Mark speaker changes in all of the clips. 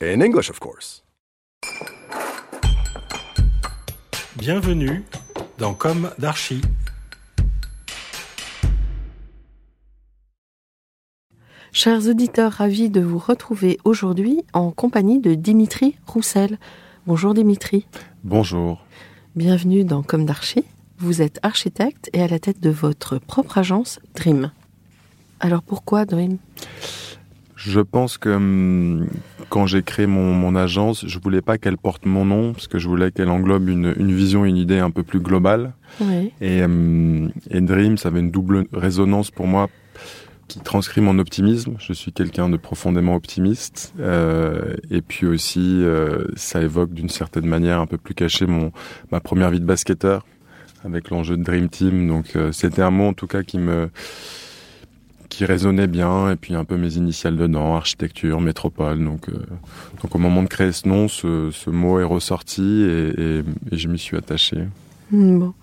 Speaker 1: In English, of course.
Speaker 2: Bienvenue dans Comme d'Archi.
Speaker 3: Chers auditeurs, ravis de vous retrouver aujourd'hui en compagnie de Dimitri Roussel. Bonjour Dimitri,
Speaker 4: Bonjour.
Speaker 3: bienvenue dans Comme d'Archi. Vous êtes architecte et à la tête de votre propre agence Dream. Alors pourquoi Dream?
Speaker 4: Je pense que hum, quand j'ai créé mon, mon agence, je voulais pas qu'elle porte mon nom, parce que je voulais qu'elle englobe une, une vision, une idée un peu plus globale.
Speaker 3: Oui.
Speaker 4: Et, hum, et Dream, ça avait une double résonance pour moi qui transcrit mon optimisme. Je suis quelqu'un de profondément optimiste. Euh, et puis aussi, euh, ça évoque d'une certaine manière un peu plus caché mon ma première vie de basketteur avec l'enjeu de Dream Team. Donc euh, c'était un mot en tout cas qui me qui résonnait bien et puis un peu mes initiales dedans, architecture, métropole. Donc, euh, donc au moment de créer ce nom, ce, ce mot est ressorti et, et, et je m'y suis attaché.
Speaker 3: Hmm, Bon.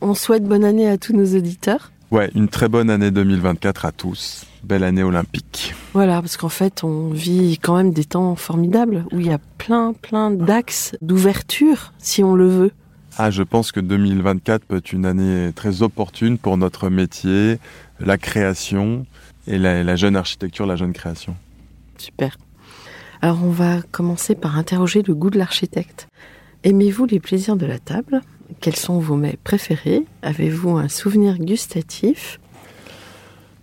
Speaker 3: On souhaite bonne année à tous nos auditeurs.
Speaker 4: Ouais, une très bonne année 2024 à tous. Belle année olympique.
Speaker 3: Voilà, parce qu'en fait, on vit quand même des temps formidables où il y a plein, plein d'axes d'ouverture, si on le veut.
Speaker 4: Ah, je pense que 2024 peut être une année très opportune pour notre métier, la création et la, la jeune architecture, la jeune création.
Speaker 3: Super. Alors, on va commencer par interroger le goût de l'architecte. Aimez-vous les plaisirs de la table? Quels sont vos mets préférés? Avez-vous un souvenir gustatif?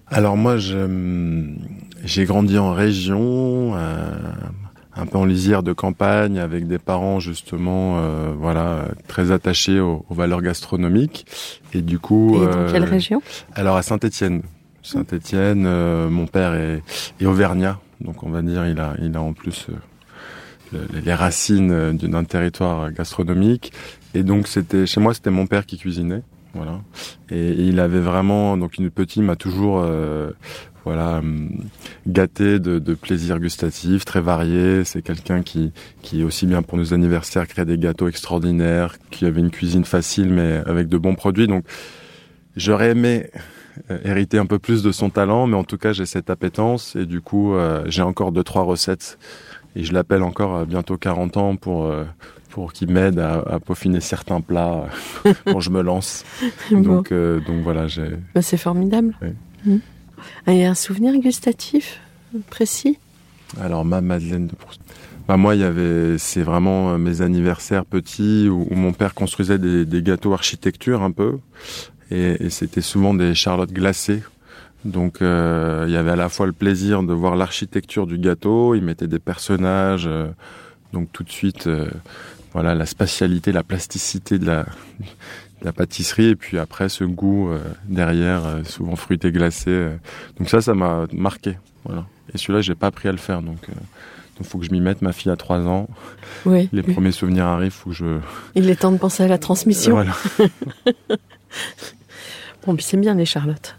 Speaker 4: Alors moi, j'ai grandi en région, euh, un peu en lisière de campagne, avec des parents justement, euh, voilà, très attachés aux, aux valeurs gastronomiques. Et du coup,
Speaker 3: Et dans
Speaker 4: euh,
Speaker 3: quelle région?
Speaker 4: Alors à Saint-Étienne. Saint-Étienne, euh, mon père est, est auvergnat, donc on va dire il a, il a en plus euh, le- les racines d'un territoire gastronomique. Et donc c'était chez moi, c'était mon père qui cuisinait, voilà. Et, il avait vraiment donc une petite m'a toujours euh, voilà hum, gâté de, de plaisirs gustatifs très variés. C'est quelqu'un qui qui aussi bien pour nos anniversaires crée des gâteaux extraordinaires, qui avait une cuisine facile mais avec de bons produits. Donc j'aurais aimé euh, hériter un peu plus de son talent, mais en tout cas j'ai cette appétence et du coup euh, j'ai encore deux trois recettes et je l'appelle encore à bientôt 40 ans pour euh, pour qu'il m'aide à, à peaufiner certains plats euh, quand je me lance.
Speaker 3: Bon.
Speaker 4: Donc euh, donc voilà j'ai
Speaker 3: Bah, C'est formidable.
Speaker 4: Oui.
Speaker 3: Hmm. Et un souvenir gustatif précis?
Speaker 4: Alors ma Madeleine de Proust. Bah moi il y avait c'est vraiment euh, mes anniversaires petits où, mon père construisait des, gâteaux architecture un peu et, c'était souvent des charlottes glacées. Donc euh, il y avait à la fois le plaisir de voir l'architecture du gâteau, il mettait des personnages, euh, donc tout de suite voilà la spatialité, la plasticité de la, la pâtisserie et puis après ce goût euh, derrière, euh, souvent fruité glacé. euh. Donc ça ça m'a marqué, voilà. Et celui-là j'ai pas appris à le faire donc donc faut que je m'y mette. Ma fille a trois ans,
Speaker 3: Oui.
Speaker 4: les premiers souvenirs arrivent, faut que je
Speaker 3: Il est temps de penser à la transmission.
Speaker 4: voilà.
Speaker 3: Bon, puis c'est bien les Charlottes.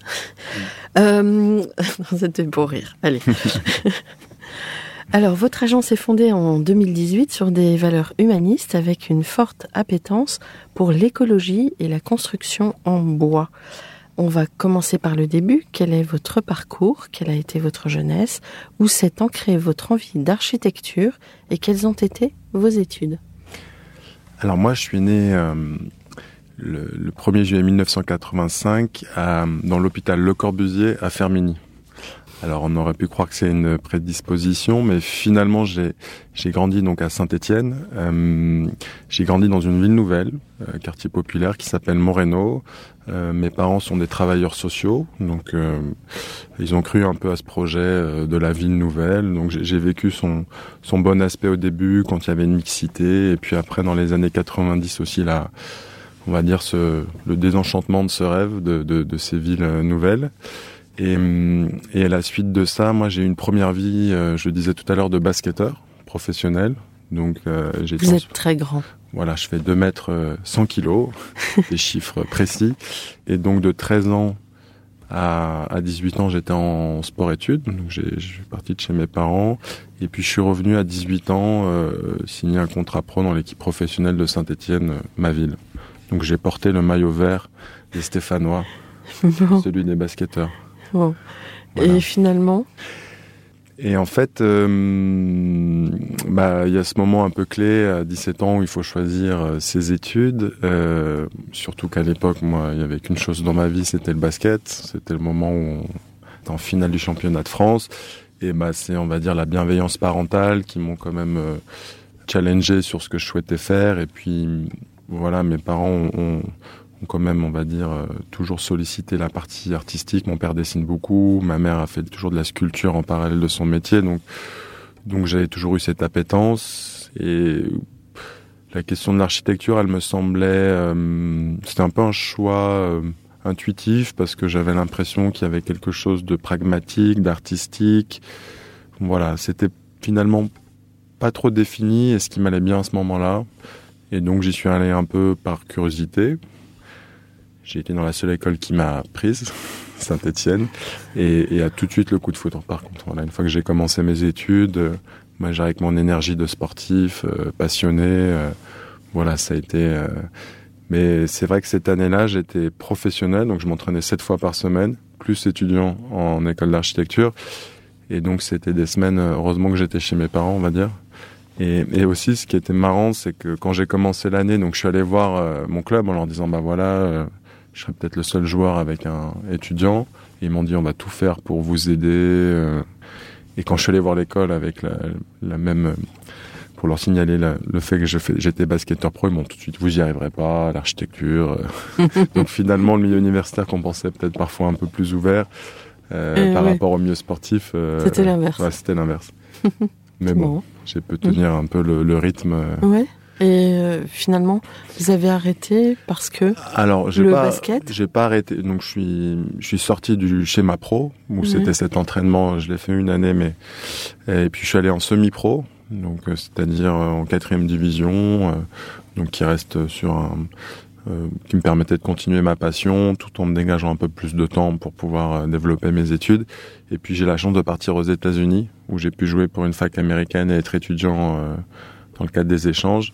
Speaker 3: Euh, C'était pour rire. Allez. Alors, votre agence est fondée en 2018 sur des valeurs humanistes avec une forte appétence pour l'écologie et la construction en bois. On va commencer par le début. Quel est votre parcours? Quelle a été votre jeunesse? Où s'est ancrée votre envie d'architecture? Et quelles ont été vos études?
Speaker 4: Alors moi, je suis né euh, le, le 1er juillet 1985 à- dans l'hôpital Le Corbusier à Fermigny. Alors on aurait pu croire que c'est une prédisposition, mais finalement j'ai j'ai grandi donc à Saint-Étienne. Euh, j'ai grandi dans une ville nouvelle, euh, quartier populaire qui s'appelle Moreno. Euh, mes parents sont des travailleurs sociaux, donc euh, ils ont cru un peu à ce projet euh, de la ville nouvelle. Donc j'ai vécu son son bon aspect au début quand il y avait une mixité, et puis après dans les années 90 aussi la on va dire ce le désenchantement de ce rêve de de, de ces villes euh, nouvelles. Et, hum, et à la suite de ça, moi j'ai eu une première vie, euh, je le disais tout à l'heure, de basketteur professionnel. Donc,
Speaker 3: j'ai Vous êtes très grand.
Speaker 4: Voilà, je fais 2 mètres 100 kilos, des chiffres précis. Et donc de 13 ans à, à 18 ans, j'étais en sport-études, donc j'ai, je suis parti de chez mes parents. Et puis je suis revenu à 18 ans euh, signer un contrat pro dans l'équipe professionnelle de Saint-Étienne, euh, ma ville. Donc j'ai porté le maillot vert des Stéphanois, celui des basketteurs.
Speaker 3: Et finalement
Speaker 4: et en fait, euh, bah, il y a ce moment un peu clé à 17 ans où il faut choisir euh, ses études. Euh, surtout qu'à l'époque, moi, il y avait qu'une chose dans ma vie, c'était le basket. C'était le moment où on était en finale du championnat de France. Et bah, c'est, on va dire, la bienveillance parentale qui m'ont quand même euh, challengé sur ce que je souhaitais faire. Et puis, voilà, mes parents ont, quand même, on va dire, euh, toujours sollicité la partie artistique. Mon père dessine beaucoup, ma mère a fait toujours de la sculpture en parallèle de son métier, donc donc j'avais toujours eu cette appétence et la question de l'architecture, elle me semblait, euh, c'était un peu un choix euh, intuitif parce que j'avais l'impression qu'il y avait quelque chose de pragmatique, d'artistique. Voilà, c'était finalement pas trop défini et ce qui m'allait bien à ce moment-là. Et donc j'y suis allé un peu par curiosité. J'ai été dans la seule école qui m'a prise, Saint-Étienne, et, et a tout de suite le coup de foudre. Par contre, voilà, une fois que j'ai commencé mes études, euh, moi, avec mon énergie de sportif, euh, passionné, euh, voilà, ça a été. mais c'est vrai que cette année-là, j'étais professionnel, donc je m'entraînais sept fois par semaine, plus étudiant en école d'architecture, et donc c'était des semaines. Heureusement que j'étais chez mes parents, on va dire. Et, et, aussi, ce qui était marrant, c'est que quand j'ai commencé l'année, donc je suis allé voir mon club en leur disant, bah voilà, je serais peut-être le seul joueur avec un étudiant. ils m'ont dit on va tout faire pour vous aider. Euh. Et quand je suis allé voir l'école avec la, la, même pour leur signaler le fait que j'étais basketteur pro, ils m'ont tout de suite vous y arriverez pas, l'architecture. Euh. Donc finalement le milieu universitaire qu'on pensait peut-être parfois un peu plus ouvert euh, euh par rapport au milieu sportif.
Speaker 3: c'était l'inverse.
Speaker 4: Ouais, c'était l'inverse. Mais bon, j'ai pu tenir un peu le, le rythme.
Speaker 3: Ouais. Et euh, finalement, vous avez arrêté parce que
Speaker 4: Alors,
Speaker 3: le
Speaker 4: pas,
Speaker 3: basket.
Speaker 4: J'ai pas arrêté. Donc, je suis, je suis sorti du schéma pro où c'était cet entraînement. Je l'ai fait une année, mais et puis je suis allé en semi-pro, donc euh, c'est-à-dire euh, en quatrième division, donc qui reste sur un, qui me permettait de continuer ma passion tout en me dégageant un peu plus de temps pour pouvoir développer mes études. Et puis j'ai la chance de partir aux États-Unis où j'ai pu jouer pour une fac américaine et être étudiant dans le cadre des échanges.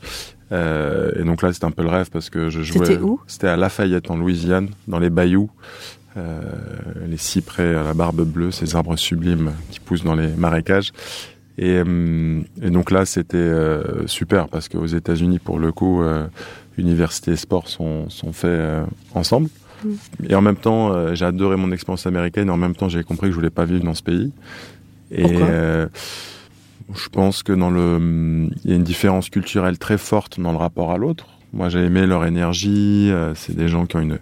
Speaker 4: Euh, et donc là, c'était un peu le rêve parce que je jouais.
Speaker 3: C'était où?
Speaker 4: C'était à Lafayette, en Louisiane, dans les bayous. Euh, les cyprès à la barbe bleue, ces arbres sublimes qui poussent dans les marécages. Et, euh, et donc là, c'était euh, super parce qu'aux États-Unis, pour le coup, université et sport sont, sont faits ensemble. Mm. Et en même temps, j'ai adoré mon expérience américaine. Et en même temps, j'ai compris que je voulais pas vivre dans ce pays.
Speaker 3: Et Pourquoi?
Speaker 4: Je pense que dans le, il y a une différence culturelle très forte dans le rapport à l'autre. Moi, j'ai aimé leur énergie. Euh, c'est des gens qui ont une,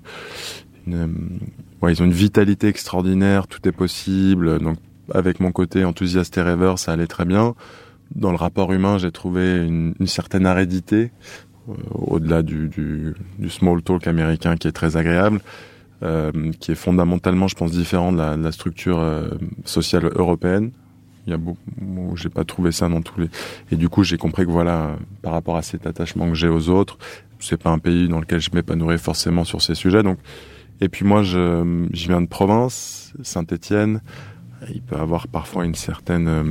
Speaker 4: une ouais, ils ont une vitalité extraordinaire. Tout est possible. Donc, avec mon côté enthousiaste et rêveur, ça allait très bien. Dans le rapport humain, j'ai trouvé une, une, certaine aridité, euh, au-delà du, du, du, small talk américain qui est très agréable, euh, qui est fondamentalement, je pense, différent de la, de la structure euh, sociale européenne. Il y a beaucoup, j'ai pas trouvé ça dans tous les. Et du coup, j'ai compris que voilà, par rapport à cet attachement que j'ai aux autres, c'est pas un pays dans lequel je m'épanouirais forcément sur ces sujets. Donc, et puis moi, je, je viens de province, Saint-Étienne. Il peut avoir parfois une certaine euh,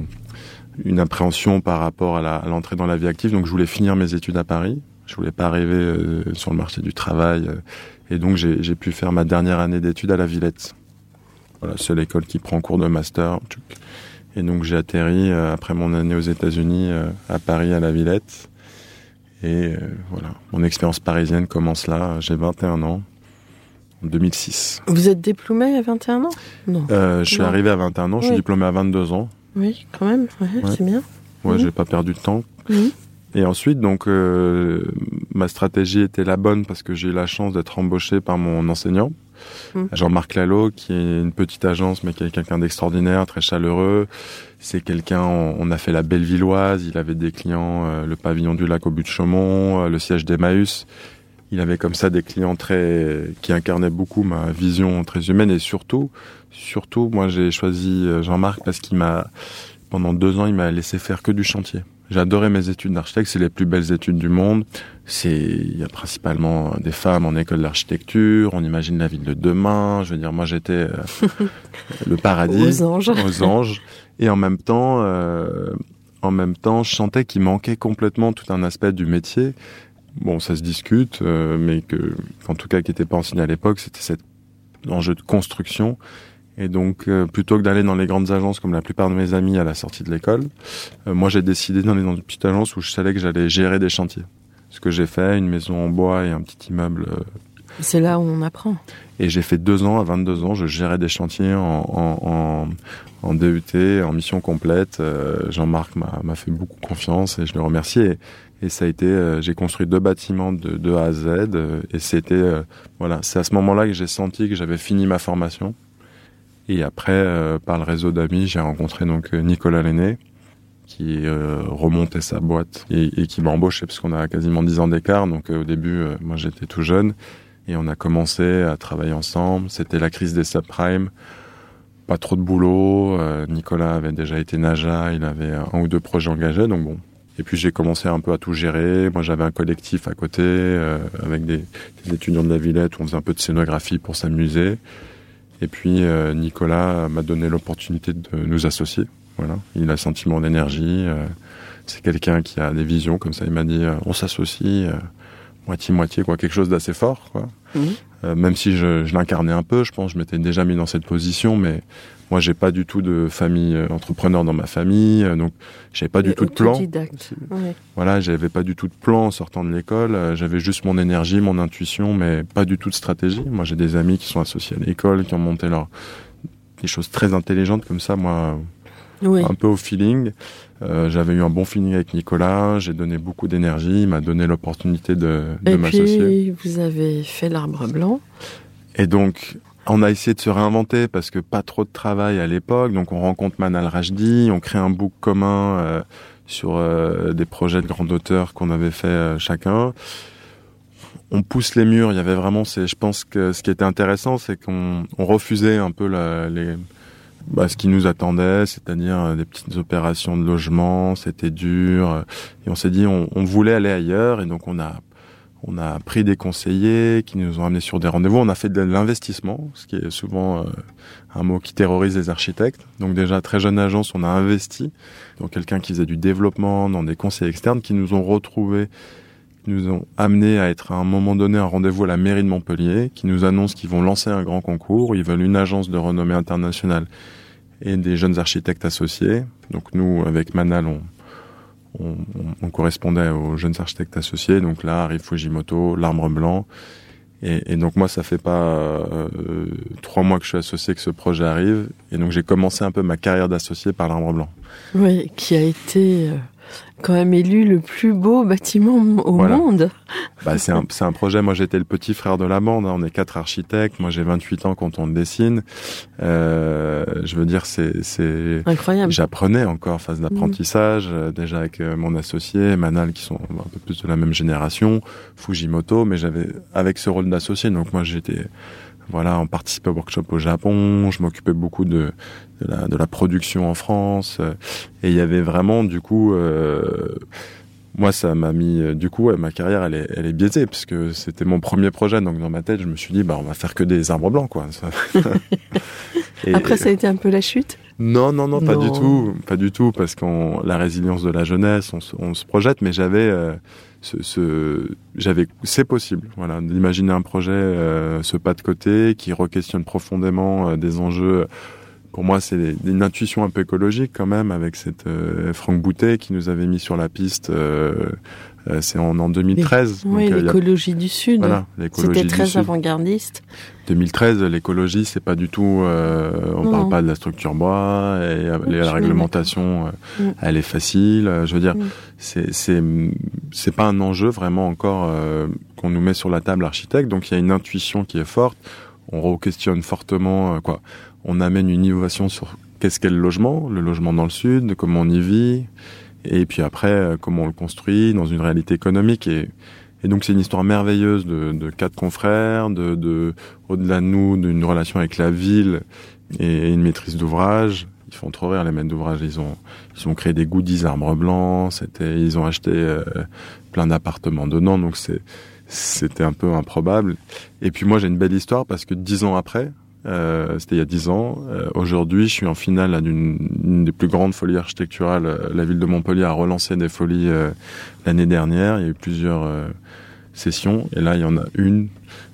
Speaker 4: une appréhension par rapport à l'entrée dans la vie active. Donc, je voulais finir mes études à Paris. Je voulais pas arriver euh, sur le marché du travail. Euh, et donc, j'ai pu faire ma dernière année d'études à la Villette. Voilà, seule école qui prend cours de master. Et donc j'ai atterri euh, après mon année aux États-Unis euh, à Paris à la Villette. Et euh, voilà, mon expérience parisienne commence là. J'ai 21 ans. En 2006.
Speaker 3: Vous êtes diplômé à 21 ans?
Speaker 4: Non. je suis arrivé à 21 ans, je suis diplômé à 22 ans.
Speaker 3: Oui, quand même, ouais, c'est bien.
Speaker 4: Ouais, mhm. j'ai pas perdu de temps. Mhm. Et ensuite, donc, ma stratégie était la bonne parce que j'ai eu la chance d'être embauché par mon enseignant. Mm. Jean-Marc Lalo, qui est une petite agence, mais qui est quelqu'un d'extraordinaire, très chaleureux. C'est quelqu'un, on, a fait la Bellevilloise, il avait des clients, euh, le pavillon du lac au but de Chaumont, euh, le siège d'Emmaüs. Il avait comme ça des clients très, qui incarnaient beaucoup ma vision très humaine et surtout, surtout, moi j'ai choisi euh, Jean-Marc parce qu'il m'a, pendant deux ans, il m'a laissé faire que du chantier. J'ai adoré mes études d'architecte, c'est les plus belles études du monde. C'est, il y a principalement des femmes en école d'architecture. On imagine la ville de demain. Je veux dire, moi j'étais euh, le paradis,
Speaker 3: Aux anges.
Speaker 4: aux anges. Et en même temps, euh, en même temps, je sentais qu'il manquait complètement tout un aspect du métier. Bon, ça se discute, euh, mais que, en tout cas, qui n'était pas enseigné à l'époque, c'était cet enjeu de construction. Et donc, euh, plutôt que d'aller dans les grandes agences comme la plupart de mes amis à la sortie de l'école, euh, moi j'ai décidé d'aller dans une petite agence où je savais que j'allais gérer des chantiers. Ce que j'ai fait, une maison en bois et un petit immeuble. euh,
Speaker 3: C'est là où on apprend.
Speaker 4: et j'ai fait deux ans, à 22 ans, je gérais des chantiers en, en, en, en DUT, en mission complète. Euh, Jean-Marc m'a m'a fait beaucoup confiance et je le remercie. Et, et ça a été, euh, j'ai construit deux bâtiments de, de A à Z. euh, et c'était, euh, voilà, c'est à ce moment-là que j'ai senti que j'avais fini ma formation. Et après, euh, par le réseau d'amis, j'ai rencontré donc euh, Nicolas Lenné, qui euh, remontait sa boîte et, et qui m'a embauché parce qu'on a quasiment 10 ans d'écart. Donc euh, au début, euh, moi j'étais tout jeune et on a commencé à travailler ensemble. C'était la crise des subprimes. Pas trop de boulot. euh, Nicolas avait déjà été Naja, il avait un ou deux projets engagés, donc bon. Et puis j'ai commencé un peu à tout gérer. Moi j'avais un collectif à côté euh, avec des, des étudiants de la Villette où on faisait un peu de scénographie pour s'amuser. Et puis euh, Nicolas m'a donné l'opportunité de nous associer. Voilà, il a senti mon énergie. euh, c'est quelqu'un qui a des visions comme ça. Il m'a dit euh, on s'associe moitié moitié quoi, quelque chose d'assez fort quoi.
Speaker 3: Mhm.
Speaker 4: Euh, même si je, je l'incarnais un peu, je pense, je m'étais déjà mis dans cette position, mais moi j'ai pas du tout de famille euh, entrepreneur dans ma famille, euh, donc j'avais pas du tout de plan.
Speaker 3: Autodidacte. Ouais.
Speaker 4: Voilà, j'avais pas du tout de plan en sortant de l'école. euh, J'avais juste mon énergie, mon intuition, mais pas du tout de stratégie. Moi, j'ai des amis qui sont associés à l'école, qui ont monté leur des choses très intelligentes comme ça. Moi,
Speaker 3: Oui.
Speaker 4: un peu au feeling. Euh, J'avais eu un bon feeling avec Nicolas. J'ai donné beaucoup d'énergie. Il m'a donné l'opportunité de, de
Speaker 3: Et
Speaker 4: m'associer.
Speaker 3: puis, vous avez fait l'arbre blanc.
Speaker 4: Et donc, on a essayé de se réinventer parce que pas trop de travail à l'époque. Donc, on rencontre Manal Rajdi, on crée un book commun euh, sur euh, des projets de grande hauteur qu'on avait fait euh, chacun. On pousse les murs. Il y avait vraiment, c'est, je pense que ce qui était intéressant, c'est qu'on on refusait un peu la, les, bah, ce qui nous attendait, c'est-à-dire euh, des petites opérations de logement. C'était dur. Et on s'est dit, on, on voulait aller ailleurs. Et donc, on a on a pris des conseillers qui nous ont amenés sur des rendez-vous. On a fait de l'investissement, ce qui est souvent euh, un mot qui terrorise les architectes. Donc déjà, très jeune agence, on a investi. Donc quelqu'un qui faisait du développement dans des conseils externes qui nous ont retrouvés, qui nous ont amenés à être à un moment donné un rendez-vous à la mairie de Montpellier, qui nous annoncent qu'ils vont lancer un grand concours. Ils veulent une agence de renommée internationale et des jeunes architectes associés. Donc nous, avec Manal, on, on, on- on correspondait aux jeunes architectes associés. Donc là arrive Fujimoto, l'arbre blanc. Et, et donc moi, ça fait pas euh, trois mois que je suis associé que ce projet arrive. Et donc j'ai commencé un peu ma carrière d'associé par l'arbre blanc.
Speaker 3: Oui, qui a été euh, quand même élu le plus beau bâtiment au
Speaker 4: Voilà.
Speaker 3: monde.
Speaker 4: Bah, c'est un, c'est un projet. Moi, j'étais le petit frère de la bande. hein. On est quatre architectes. Moi, j'ai 28 ans quand on dessine. Euh, je veux dire, c'est, c'est,
Speaker 3: Incroyable.
Speaker 4: J'apprenais encore phase d'apprentissage, euh, déjà avec euh, mon associé, Manal, qui sont un peu plus de la même génération, Fujimoto, mais j'avais avec ce rôle d'associé. Donc moi j'étais, voilà, on participait au workshop au Japon, je m'occupais beaucoup de, de, la, de la production en France, euh, et il y avait vraiment du coup, euh, moi ça m'a mis, euh, du coup, ouais, ma carrière elle est, elle est biaisée puisque c'était mon premier projet, donc dans ma tête je me suis dit bah on va faire que des arbres blancs quoi. Et-
Speaker 3: Après, ça a été un peu la chute?
Speaker 4: non, non, non, pas
Speaker 3: Non.
Speaker 4: du tout, pas du tout, parce qu'on la résilience de la jeunesse, on, se- on se projette, mais j'avais euh, j'avais, c'est possible, voilà, d'imaginer un projet, euh, ce pas de côté, qui re-questionne profondément euh, des enjeux. Pour moi, c'est une intuition un peu écologique quand même, avec cette euh, Franck Boutet qui nous avait mis sur la piste. Euh, c'est en, en 2013.
Speaker 3: Oui,
Speaker 4: euh, a-
Speaker 3: l'écologie du Sud.
Speaker 4: voilà, l'écologie
Speaker 3: C'était très avant-gardiste.
Speaker 4: 2013, l'écologie, c'est pas du tout. euh, on parle pas de la structure bois et euh, la réglementation, euh,
Speaker 3: Mm.
Speaker 4: elle est facile. Je veux dire,
Speaker 3: Mm.
Speaker 4: c'est pas un enjeu vraiment encore euh, qu'on nous met sur la table architecte. Donc il y a une intuition qui est forte. On re-questionne fortement quoi. On amène une innovation sur qu'est-ce qu'est le logement, le logement dans le sud, comment on y vit, et puis après euh, comment on le construit dans une réalité économique et et donc c'est une histoire merveilleuse de, de quatre confrères, de, de au-delà de nous, d'une relation avec la ville et une maîtrise d'ouvrage. Ils font trop rire les maîtres d'ouvrage. Ils ont, ils ont créé des goodies arbres blancs. C'était, ils ont acheté euh, plein d'appartements dedans. Donc c'est, c'était un peu improbable. Et puis moi j'ai une belle histoire parce que dix ans après, euh, c'était il y a dix ans. Euh, aujourd'hui, je suis en finale d'une des plus grandes folies architecturales. La ville de Montpellier a relancé des folies l'année dernière. Il y a eu plusieurs sessions et là il y en a une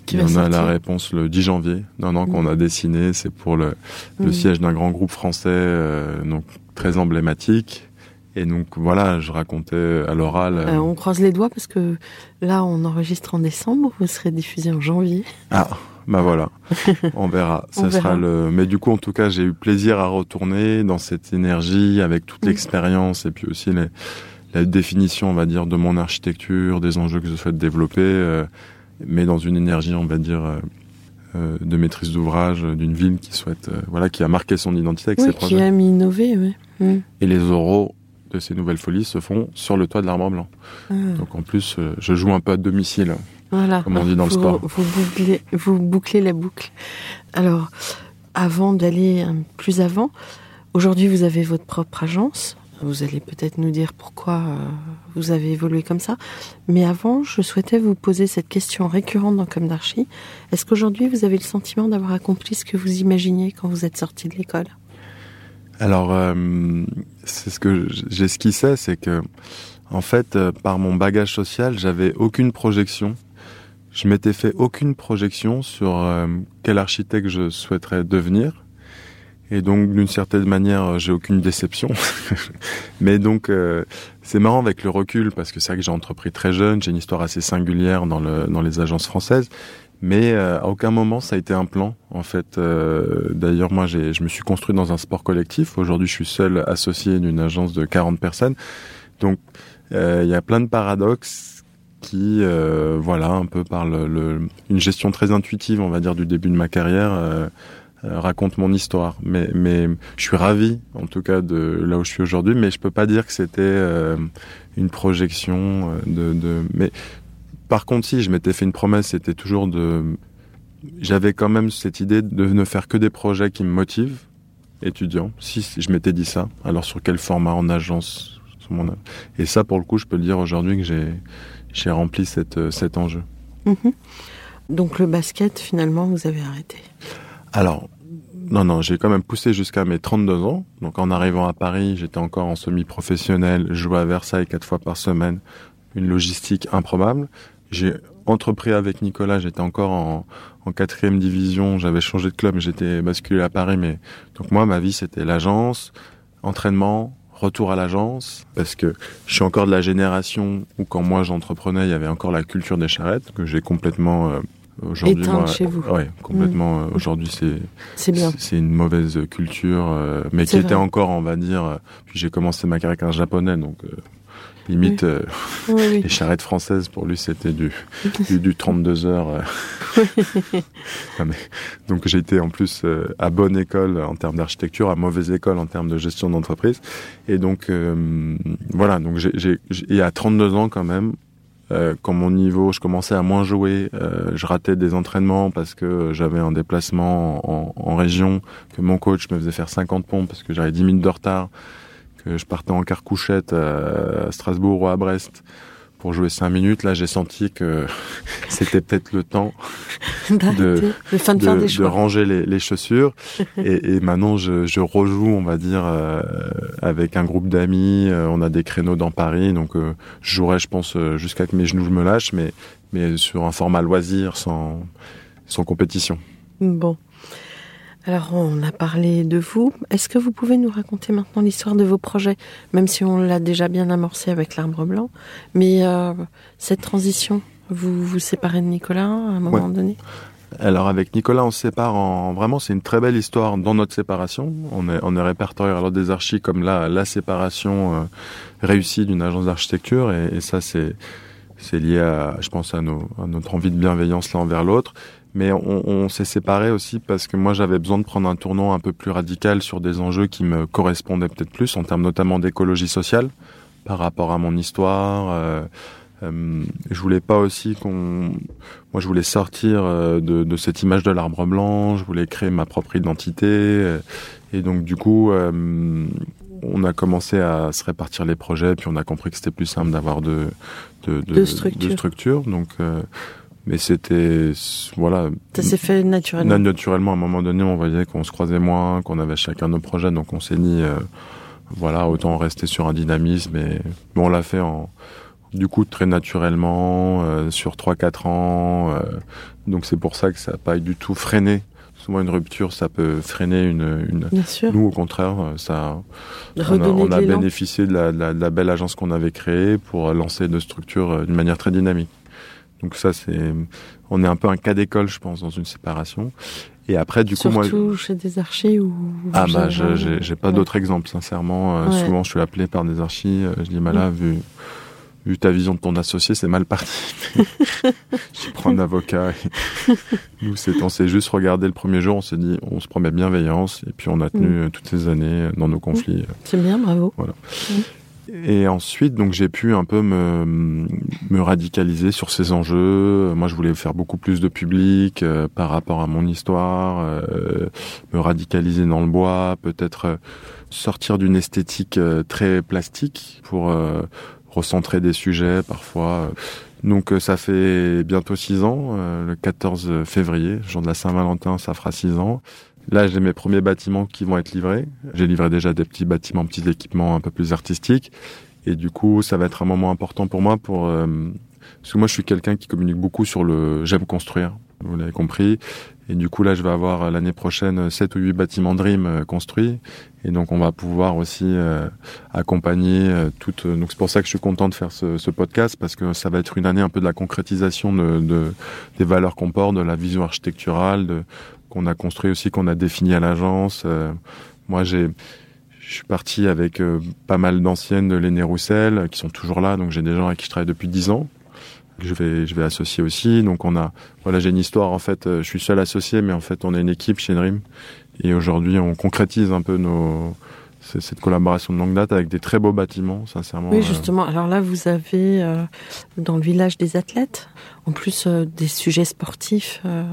Speaker 3: Qui
Speaker 4: on
Speaker 3: va
Speaker 4: a la réponse le 10 janvier d'un an qu'on
Speaker 3: Mhm.
Speaker 4: a dessiné. C'est pour le, le
Speaker 3: Mhm.
Speaker 4: siège d'un grand groupe français, euh, donc très emblématique. Et donc voilà, je racontais à l'oral. euh,
Speaker 3: Euh, on croise les doigts parce que là, on enregistre en décembre, vous serez diffusé en janvier.
Speaker 4: Ah, bah voilà, on verra.
Speaker 3: On
Speaker 4: Ça
Speaker 3: verra.
Speaker 4: sera le. Mais du coup, en tout cas, j'ai eu plaisir à retourner dans cette énergie, avec toute l'expérience et puis aussi les- la définition, on va dire, de mon architecture, des enjeux que je souhaite développer, euh, mais dans une énergie, on va dire. euh, euh, de maîtrise d'ouvrage d'une ville qui souhaite euh, voilà qui a marqué son identité avec
Speaker 3: Oui,
Speaker 4: ses
Speaker 3: qui
Speaker 4: projets
Speaker 3: aime innover, oui. Mm.
Speaker 4: et les oraux de ces nouvelles folies se font sur le toit de l'arbre blanc
Speaker 3: Ah,
Speaker 4: donc en plus euh, je joue un peu à domicile
Speaker 3: voilà.
Speaker 4: comme on dit dans le
Speaker 3: vous,
Speaker 4: sport.
Speaker 3: Vous bouclez, vous bouclez la boucle. Alors, avant d'aller plus avant, aujourd'hui, vous avez votre propre agence. Vous allez peut-être nous dire pourquoi euh, vous avez évolué comme ça. Mais avant, je souhaitais vous poser cette question récurrente dans Comme d'Archie. Est-ce qu'aujourd'hui, vous avez le sentiment d'avoir accompli ce que vous imaginiez quand vous êtes sorti de l'école?
Speaker 4: Alors, euh, c'est ce que j'esquissais, c'est que, en fait, euh, par mon bagage social, j'avais aucune projection. Je m'étais fait aucune projection sur euh, quel architecte je souhaiterais devenir. Et donc, d'une certaine manière, euh, j'ai aucune déception. Mais donc, euh, c'est marrant avec le recul, parce que c'est vrai que j'ai entrepris très jeune, j'ai une histoire assez singulière dans, le, dans les agences françaises. Mais euh, à aucun moment ça a été un plan. En fait, euh, d'ailleurs moi je me suis construit dans un sport collectif. Aujourd'hui je suis seul associé d'une agence de 40 personnes. Donc euh, il y a plein de paradoxes qui, euh, voilà, un peu par le, une gestion très intuitive, on va dire, du début de ma carrière, euh, euh, raconte mon histoire. Mais, mais je suis ravi, en tout cas, de là où je suis aujourd'hui. Mais je peux pas dire que c'était une projection de. Mais par contre, si je m'étais fait une promesse, c'était toujours de. J'avais quand même cette idée de ne faire que des projets qui me motivent, étudiant. Si je m'étais dit ça, alors sur quel format en agence. Et ça, pour le coup, je peux le dire aujourd'hui que j'ai j'ai rempli cette, euh, cet enjeu.
Speaker 3: Mhm. Donc le basket, finalement, vous avez arrêté.
Speaker 4: Alors, non, non, j'ai quand même poussé jusqu'à mes 32 ans. Donc en arrivant à Paris, j'étais encore en semi-professionnel, je jouais à Versailles quatre fois par semaine, une logistique improbable. J'ai entrepris avec Nicolas, j'étais encore en, en quatrième division, j'avais changé de club, j'étais basculé à Paris, mais donc moi, ma vie, c'était l'agence, entraînement, retour à l'agence, parce que je suis encore de la génération où quand moi j'entreprenais, il y avait encore la culture des charrettes, que j'ai complètement... euh, Aujourd'hui, moi,
Speaker 3: chez vous.
Speaker 4: Ouais, complètement. euh, Aujourd'hui, c'est
Speaker 3: C'est bien.
Speaker 4: c'est une mauvaise culture, euh, mais qui était encore, on va dire. puis j'ai commencé ma carrière avec un japonais, donc euh, limite euh,
Speaker 3: Oui, oui.
Speaker 4: les charrettes françaises pour lui c'était du, du du 32 heures. euh. Non, mais- donc j'ai été en plus euh, à bonne école en termes d'architecture, à mauvaise école en termes de gestion d'entreprise, et donc euh, voilà. Donc j'ai et à 32 ans quand même. Euh, quand mon niveau, je commençais à moins jouer, euh, je ratais des entraînements parce que j'avais un déplacement en, en région, que mon coach me faisait faire 50 pompes parce que j'avais 10 minutes de retard, que je partais en carcouchette à Strasbourg ou à Brest pour jouer 5 minutes. Là, j'ai senti que c'était peut-être le temps de-
Speaker 3: De, fin de, faire
Speaker 4: de,
Speaker 3: des
Speaker 4: de
Speaker 3: choix.
Speaker 4: ranger les, les chaussures. et, et maintenant, je, je rejoue, on va dire, euh, avec un groupe d'amis. Euh, on a des créneaux dans Paris, donc euh, je jouerai, je pense, jusqu'à que mes genoux me lâchent, mais, mais sur un format loisir, sans, sans compétition.
Speaker 3: Bon. Alors, on a parlé de vous. Est-ce que vous pouvez nous raconter maintenant l'histoire de vos projets, même si on l'a déjà bien amorcé avec l'arbre blanc? Mais euh, cette transition, vous vous séparez de Nicolas à un moment donné?
Speaker 4: Alors avec Nicolas, on se sépare en vraiment, c'est une très belle histoire dans notre séparation. On est on est répertorié à l'ordre des archives comme la la séparation euh, réussie d'une agence d'architecture et, et ça c'est c'est lié à je pense à nos à notre envie de bienveillance l'un envers l'autre. Mais on, on s'est séparés aussi parce que moi j'avais besoin de prendre un tournant un peu plus radical sur des enjeux qui me correspondaient peut-être plus en termes notamment d'écologie sociale par rapport à mon histoire. euh, euh, je voulais pas aussi qu'on moi, je voulais sortir euh, de, de cette image de l'arbre blanc, je voulais créer ma propre identité. euh, Et donc du coup, euh, on a commencé à se répartir les projets, puis on a compris que c'était plus simple d'avoir de, de,
Speaker 3: de, structures.
Speaker 4: structure. Donc, euh, mais c'était voilà.
Speaker 3: Ça s'est fait naturellement.
Speaker 4: Naturellement, à un moment donné, on voyait qu'on se croisait moins, qu'on avait chacun nos projets, donc on s'est dit, euh, voilà, autant rester sur un dynamisme. Et bon, on l'a fait en du coup très naturellement euh, sur 3-4 ans. donc c'est pour ça que ça n'a pas du tout freiné souvent une rupture, ça peut freiner une. une...
Speaker 3: Bien sûr.
Speaker 4: Nous, au contraire, ça. On a, on a bénéficié de la, de, la, de la, belle agence qu'on avait créée pour lancer nos structures euh, d'une manière très dynamique. Donc ça, c'est, on est un peu un cas d'école, je pense, dans une séparation. Et après, du
Speaker 3: Surtout
Speaker 4: coup, moi.
Speaker 3: Surtout chez des archis ou.
Speaker 4: Ah bah, j'ai pas ouais. d'autres exemples, sincèrement. Euh, ouais. Souvent, je suis appelé par des archis. Euh, je dis, bah là, vu vu ta vision de ton associé, c'est mal parti. je prends un avocat. Et... Nous, c'est, on s'est juste regardé le premier jour, on s'est dit, on se promet bienveillance, et puis on a tenu mmh. toutes ces années dans nos conflits.
Speaker 3: C'est bien, bravo.
Speaker 4: Voilà. Et ensuite, donc, j'ai pu un peu me, me radicaliser sur ces enjeux. Moi, je voulais faire beaucoup plus de public euh, par rapport à mon histoire, euh, me radicaliser dans le bois, peut-être euh, sortir d'une esthétique euh, très plastique pour euh, recentrer des sujets parfois. Donc ça fait bientôt six ans, euh, le 14 février, jour de la Saint-Valentin, ça fera six ans. Là, j'ai mes premiers bâtiments qui vont être livrés. J'ai livré déjà des petits bâtiments, petits équipements un peu plus artistiques. Et du coup, ça va être un moment important pour moi pour euh, parce que moi, je suis quelqu'un qui communique beaucoup sur le j'aime construire. Vous l'avez compris. Et du coup, là, je vais avoir l'année prochaine 7 ou 8 bâtiments Dream euh, construits. Et donc, on va pouvoir aussi euh, accompagner euh. Donc, c'est pour ça que je suis content de faire ce, ce, podcast, parce que ça va être une année un peu de la concrétisation de, de des valeurs qu'on porte, de la vision architecturale, de, qu'on a construit aussi, qu'on a défini à l'agence. Euh, moi, j'ai... Je suis parti avec euh, pas mal d'anciennes de l'Aîné Roussel qui sont toujours là, donc j'ai des gens avec qui je travaille depuis 10 ans je vais je vais associer aussi. Donc on a voilà j'ai une histoire en fait. Je suis seul associé, mais en fait on est une équipe chez Nrim. Et aujourd'hui on concrétise un peu nos cette collaboration de longue date avec des très beaux bâtiments, sincèrement.
Speaker 3: Oui, justement. Alors là, vous avez euh, dans le village des athlètes, en plus euh, des sujets sportifs. Euh,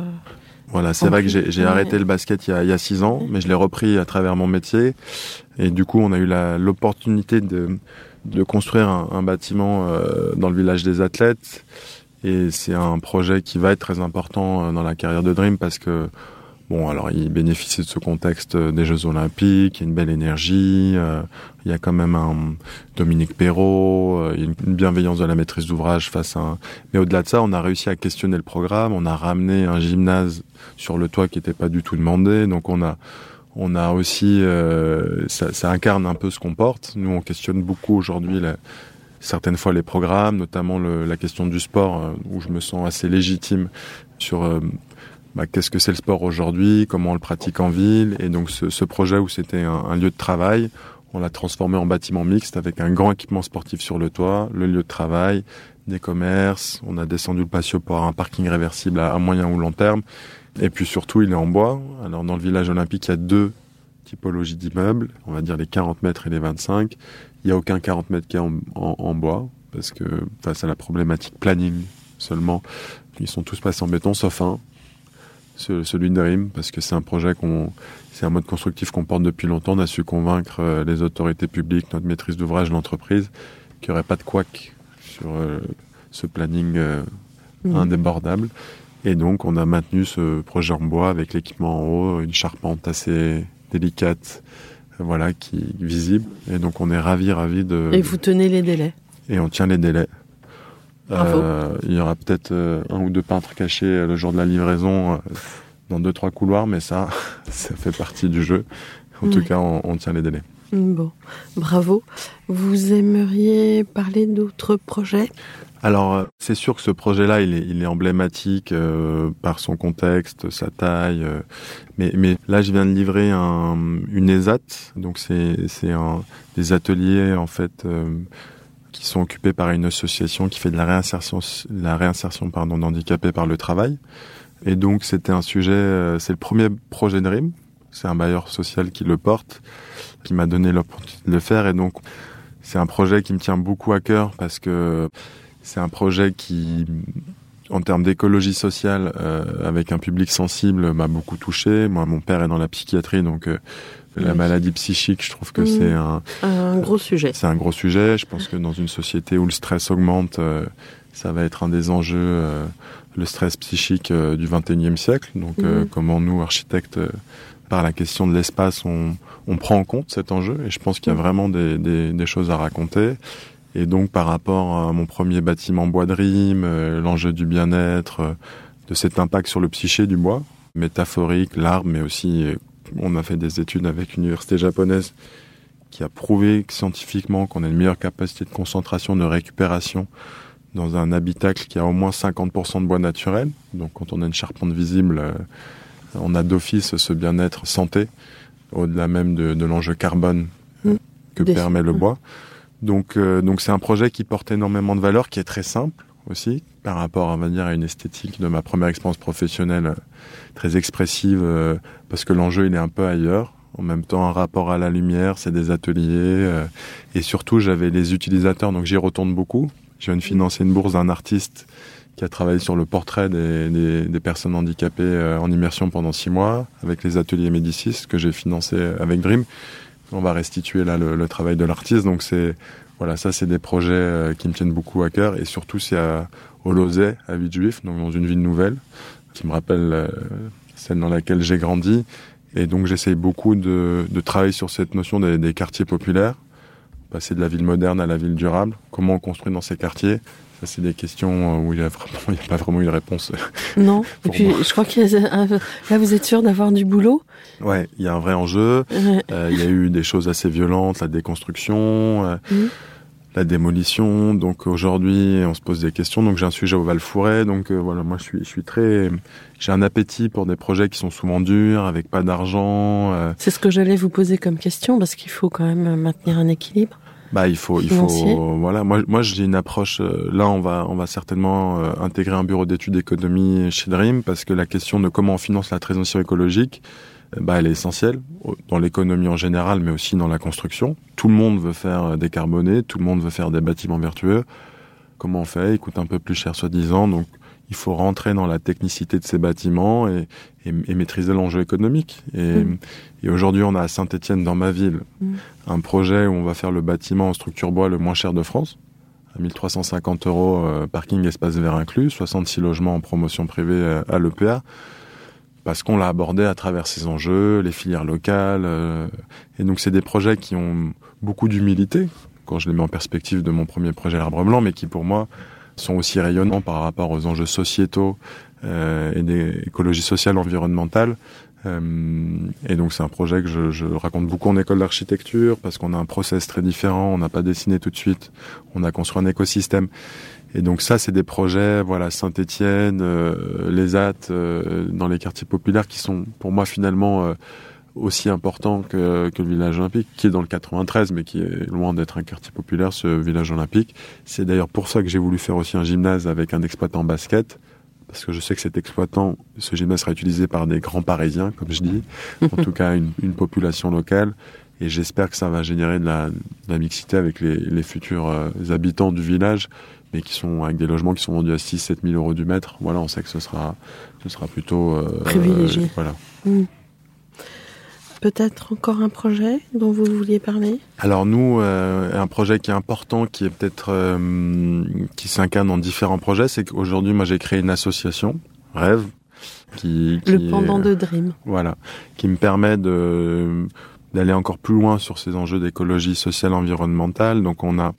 Speaker 4: voilà, c'est vrai que j'ai arrêté le basket il y, a, il y a six ans, mais je l'ai repris à travers mon métier. Et du coup, on a eu l'opportunité de de construire un, un bâtiment euh, dans le village des athlètes. Et c'est un projet qui va être très important euh, dans la carrière de Dream parce que, bon, alors il bénéficie de ce contexte des Jeux Olympiques, il y a une belle énergie, euh, il y a quand même un Dominique Perrault, euh, il y a une bienveillance de la maîtrise d'ouvrage face à un... Mais au-delà de ça, on a réussi à questionner le programme, on a ramené un gymnase sur le toit qui n'était pas du tout demandé, donc on a on a aussi, euh, ça, ça, incarne un peu ce qu'on porte. Nous, on questionne beaucoup aujourd'hui certaines fois les programmes, notamment le, la question du sport, euh, où je me sens assez légitime sur euh, bah, qu'est-ce que c'est le sport aujourd'hui, comment on le pratique en ville? Et donc ce, projet où c'était un, lieu de travail, on l'a transformé en bâtiment mixte avec un grand équipement sportif sur le toit, le lieu de travail, des commerces. On a descendu le patio pour un parking réversible à, moyen ou long terme. Et puis surtout, il est en bois. Alors dans le village olympique, il y a deux typologies d'immeubles, on va dire les 40 mètres et les 25. Il n'y a aucun 40 mètres qui est en, en, bois, parce que face à la problématique planning seulement, ils sont tous passés en béton, sauf un, celui de Dream, parce que c'est un projet qu'on, c'est un mode constructif qu'on porte depuis longtemps. On a su convaincre euh, les autorités publiques, notre maîtrise d'ouvrage, l'entreprise, qu'il n'y aurait pas de couac sur euh, ce planning euh, mmh. indébordable. Et donc, on a maintenu ce projet en bois avec l'équipement en haut, une charpente assez délicate, voilà, qui visible. Et donc, on est ravi, ravi de.
Speaker 3: Et vous tenez les délais.
Speaker 4: Et on tient les délais. Euh, il y aura peut-être euh, un ou deux peintres cachés le jour de la livraison euh, dans deux trois couloirs, mais ça, ça fait partie du jeu. En tout cas, on, on tient les délais.
Speaker 3: Bon, bravo. Vous aimeriez parler d'autres projets?
Speaker 4: Alors, c'est sûr que ce projet-là, il est, il est emblématique euh, par son contexte, sa taille. Euh, mais, mais là, je viens de livrer un, une ESAT, donc c'est des ateliers en fait euh, qui sont occupés par une association qui fait de la réinsertion, la réinsertion pardon d'handicapés par le travail. Et donc, c'était un sujet. Euh, c'est le premier projet de RIM. C'est un bailleur social qui le porte, qui m'a donné l'opportunité de le faire. Et donc, c'est un projet qui me tient beaucoup à cœur parce que c'est un projet qui, en termes d'écologie sociale, euh, avec un public sensible, m'a beaucoup touché. Moi, mon père est dans la psychiatrie, donc euh, la
Speaker 3: Oui.
Speaker 4: maladie psychique, je trouve que
Speaker 3: Mhm.
Speaker 4: c'est un,
Speaker 3: Un gros sujet.
Speaker 4: c'est un gros sujet. Je pense que dans une société où le stress augmente, euh, ça va être un des enjeux, euh, le stress psychique euh, du 21e siècle. Donc, euh,
Speaker 3: Mhm.
Speaker 4: comment nous, architectes, euh, par la question de l'espace, on, on prend en compte cet enjeu. Et je pense qu'il y a
Speaker 3: Mhm.
Speaker 4: vraiment des, des, des choses à raconter. Et donc, par rapport à mon premier bâtiment bois de rime, euh, l'enjeu du bien-être, euh, de cet impact sur le psyché du bois, métaphorique, l'arbre, mais aussi, euh, on a fait des études avec une université japonaise qui a prouvé que scientifiquement qu'on a une meilleure capacité de concentration, de récupération dans un habitacle qui a au moins 50% de bois naturel. Donc quand on a une charpente visible, euh, on a d'office ce bien-être santé, au-delà même de, de l'enjeu carbone
Speaker 3: Mm.
Speaker 4: que permet le bois. Donc euh, donc c'est un projet qui porte énormément de valeur, qui est très simple aussi par rapport, on va dire, à une esthétique de ma première expérience professionnelle euh, très expressive, euh, parce que l'enjeu il est un peu ailleurs. En même temps, un rapport à la lumière, c'est des ateliers, euh, et surtout j'avais les utilisateurs, donc j'y retourne beaucoup. Je viens de financer une bourse d'un artiste qui a travaillé sur le portrait des, des, des personnes handicapées euh, en immersion pendant six mois avec les ateliers Médicis que j'ai financé avec Dream. On va restituer là le, le travail de l'artiste. Donc c'est voilà, ça c'est des projets qui me tiennent beaucoup à cœur et surtout c'est à au Lozay, à Villejuif, donc dans une ville nouvelle qui me rappelle euh, celle dans laquelle j'ai grandi. Et donc j'essaye beaucoup de, de travailler sur cette notion des, des quartiers populaires, passer de la ville moderne à la ville durable. Comment on construit dans ces quartiers Ça c'est des questions où il y a a pas vraiment une réponse.
Speaker 3: Non. Et puis,
Speaker 4: moi.
Speaker 3: je crois que là, vous êtes sûr d'avoir du boulot?
Speaker 4: Ouais, il y a un vrai enjeu.
Speaker 3: Euh,
Speaker 4: Euh, il y a eu des choses assez violentes, la déconstruction, euh,
Speaker 3: Mhm.
Speaker 4: La démolition. Donc aujourd'hui, on se pose des questions. Donc j'ai un sujet au Val-Fouret. Donc euh, voilà, moi je suis, je suis très, j'ai un appétit pour des projets qui sont souvent durs, avec pas d'argent. euh,
Speaker 3: C'est ce que j'allais vous poser comme question, parce qu'il faut quand même maintenir un équilibre.
Speaker 4: bah il faut, il faut, voilà. Moi, moi j'ai une approche. euh, là, on va, on va certainement euh, intégrer un bureau d'études d'économie chez Dream parce que la question de comment on finance la transition écologique. Euh, Bah, elle est essentielle dans l'économie en général, mais aussi dans la construction. Tout le monde veut faire euh, décarboner, tout le monde veut faire des bâtiments vertueux. Comment on fait? Il coûte un peu plus cher, soi-disant. Donc, il faut rentrer dans la technicité de ces bâtiments et, et- et maîtriser l'enjeu économique. Et,
Speaker 3: Mm.
Speaker 4: et aujourd'hui, on a à Saint-Étienne, dans ma ville,
Speaker 3: Mm.
Speaker 4: un projet où on va faire le bâtiment en structure bois le moins cher de France. À 1350 euros, euh, parking espace vert inclus, 66 logements en promotion privée euh, à l'EPA parce qu'on l'a abordé à travers ces enjeux, les filières locales. euh, et donc, c'est des projets qui ont beaucoup d'humilité, quand je les mets en perspective de mon premier projet L'Arbre Blanc, mais qui, pour moi, sont aussi rayonnants par rapport aux enjeux sociétaux euh, et des écologies sociales, environnementales. Euh, et donc, c'est un projet que je, je raconte beaucoup en école d'architecture, parce qu'on a un process très différent, on n'a pas dessiné tout de suite, on a construit un écosystème. Et donc ça, c'est des projets, voilà, Saint-Étienne, euh, les AT, euh, dans les quartiers populaires, qui sont pour moi finalement euh, aussi importants que, que le village olympique, qui est dans le 93, mais qui est loin d'être un quartier populaire, ce village olympique. C'est d'ailleurs pour ça que j'ai voulu faire aussi un gymnase avec un exploitant basket, parce que je sais que cet exploitant, ce gymnase sera utilisé par des grands Parisiens, comme je dis, en tout cas une, une population locale. Et j'espère que ça va générer de la, de la mixité avec les, les futurs euh, habitants du village, mais qui sont avec des logements qui sont vendus à 6 7 000 euros du mètre. Voilà, on sait que ce sera, ce sera plutôt euh,
Speaker 3: Privilégié.
Speaker 4: euh, voilà.
Speaker 3: Peut-être encore un projet dont vous vouliez parler?
Speaker 4: Alors nous, euh, un projet qui est important, qui est peut-être euh, qui s'incarne dans différents projets, c'est qu'aujourd'hui, moi, j'ai créé une association, Rêve, qui, qui
Speaker 3: Le pendant
Speaker 4: est-
Speaker 3: de Dream.
Speaker 4: voilà, qui me permet de d'aller encore plus loin sur ces enjeux d'écologie sociale environnementale. Donc on a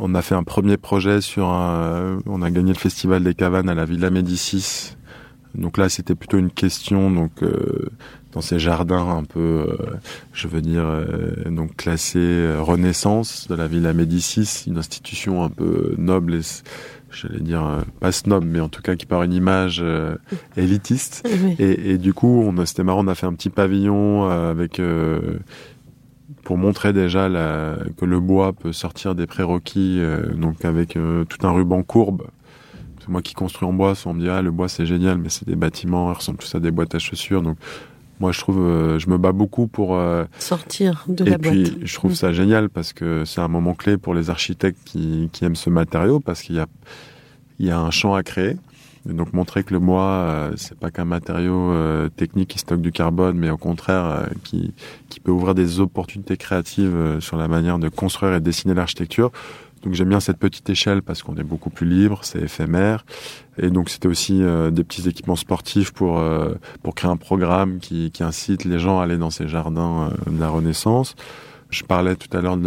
Speaker 4: on a fait un premier projet sur un, on a gagné le festival des Cavanes à la Villa Médicis. Donc là c'était plutôt une question donc euh, dans ces jardins un peu euh, je veux dire euh, donc classés euh, Renaissance de la Villa Médicis, une institution un peu noble et j'allais dire euh, pas snob mais en tout cas qui par une image euh, élitiste.
Speaker 3: Oui.
Speaker 4: Et, et du coup, on a- c'était marrant, on a fait un petit pavillon euh, avec euh, pour montrer déjà la- que le bois peut sortir des prérequis, euh, donc avec euh, tout un ruban courbe. Moi qui construis en bois, on me dit ah le bois c'est génial, mais c'est des bâtiments, ils ressemblent tous à des boîtes à chaussures. Donc moi je trouve, euh, je me bats beaucoup pour euh,
Speaker 3: Sortir de
Speaker 4: et
Speaker 3: la
Speaker 4: puis,
Speaker 3: boîte.
Speaker 4: je trouve ça génial parce que c'est un moment clé pour les architectes qui, qui aiment ce matériau parce qu'il y a, il y a un champ à créer. Et donc montrer que le bois, euh, c'est pas qu'un matériau euh, technique qui stocke du carbone, mais au contraire euh, qui, qui peut ouvrir des opportunités créatives euh, sur la manière de construire et dessiner l'architecture. Donc j'aime bien cette petite échelle parce qu'on est beaucoup plus libre, c'est éphémère. Et donc c'était aussi euh, des petits équipements sportifs pour euh, pour créer un programme qui, qui incite les gens à aller dans ces jardins de la Renaissance. Je parlais tout à l'heure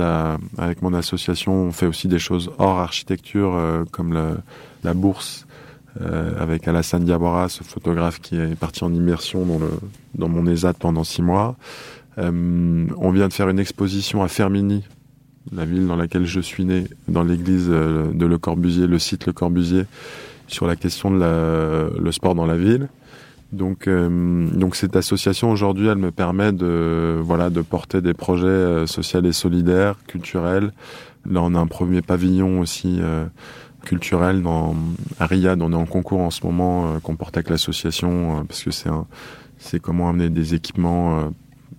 Speaker 4: avec mon association, on fait aussi des choses hors architecture euh, comme le, la bourse avec Alassane Diabora, ce photographe qui est parti en immersion dans, le, dans mon ESAT pendant six mois. Euh, on vient de faire une exposition à Fermini, la ville dans laquelle je suis né, dans l'église euh, de Le Corbusier, le site Le Corbusier, sur la question de la, le sport dans la ville. Donc, euh, donc cette association aujourd'hui, elle me permet de, voilà, de porter des projets euh, sociaux et solidaires, culturels. Là, on a un premier pavillon aussi euh, culturel dans, à Riyad. On est en concours en ce moment euh, qu'on porte avec l'association euh, parce que c'est un, c'est comment amener des équipements euh,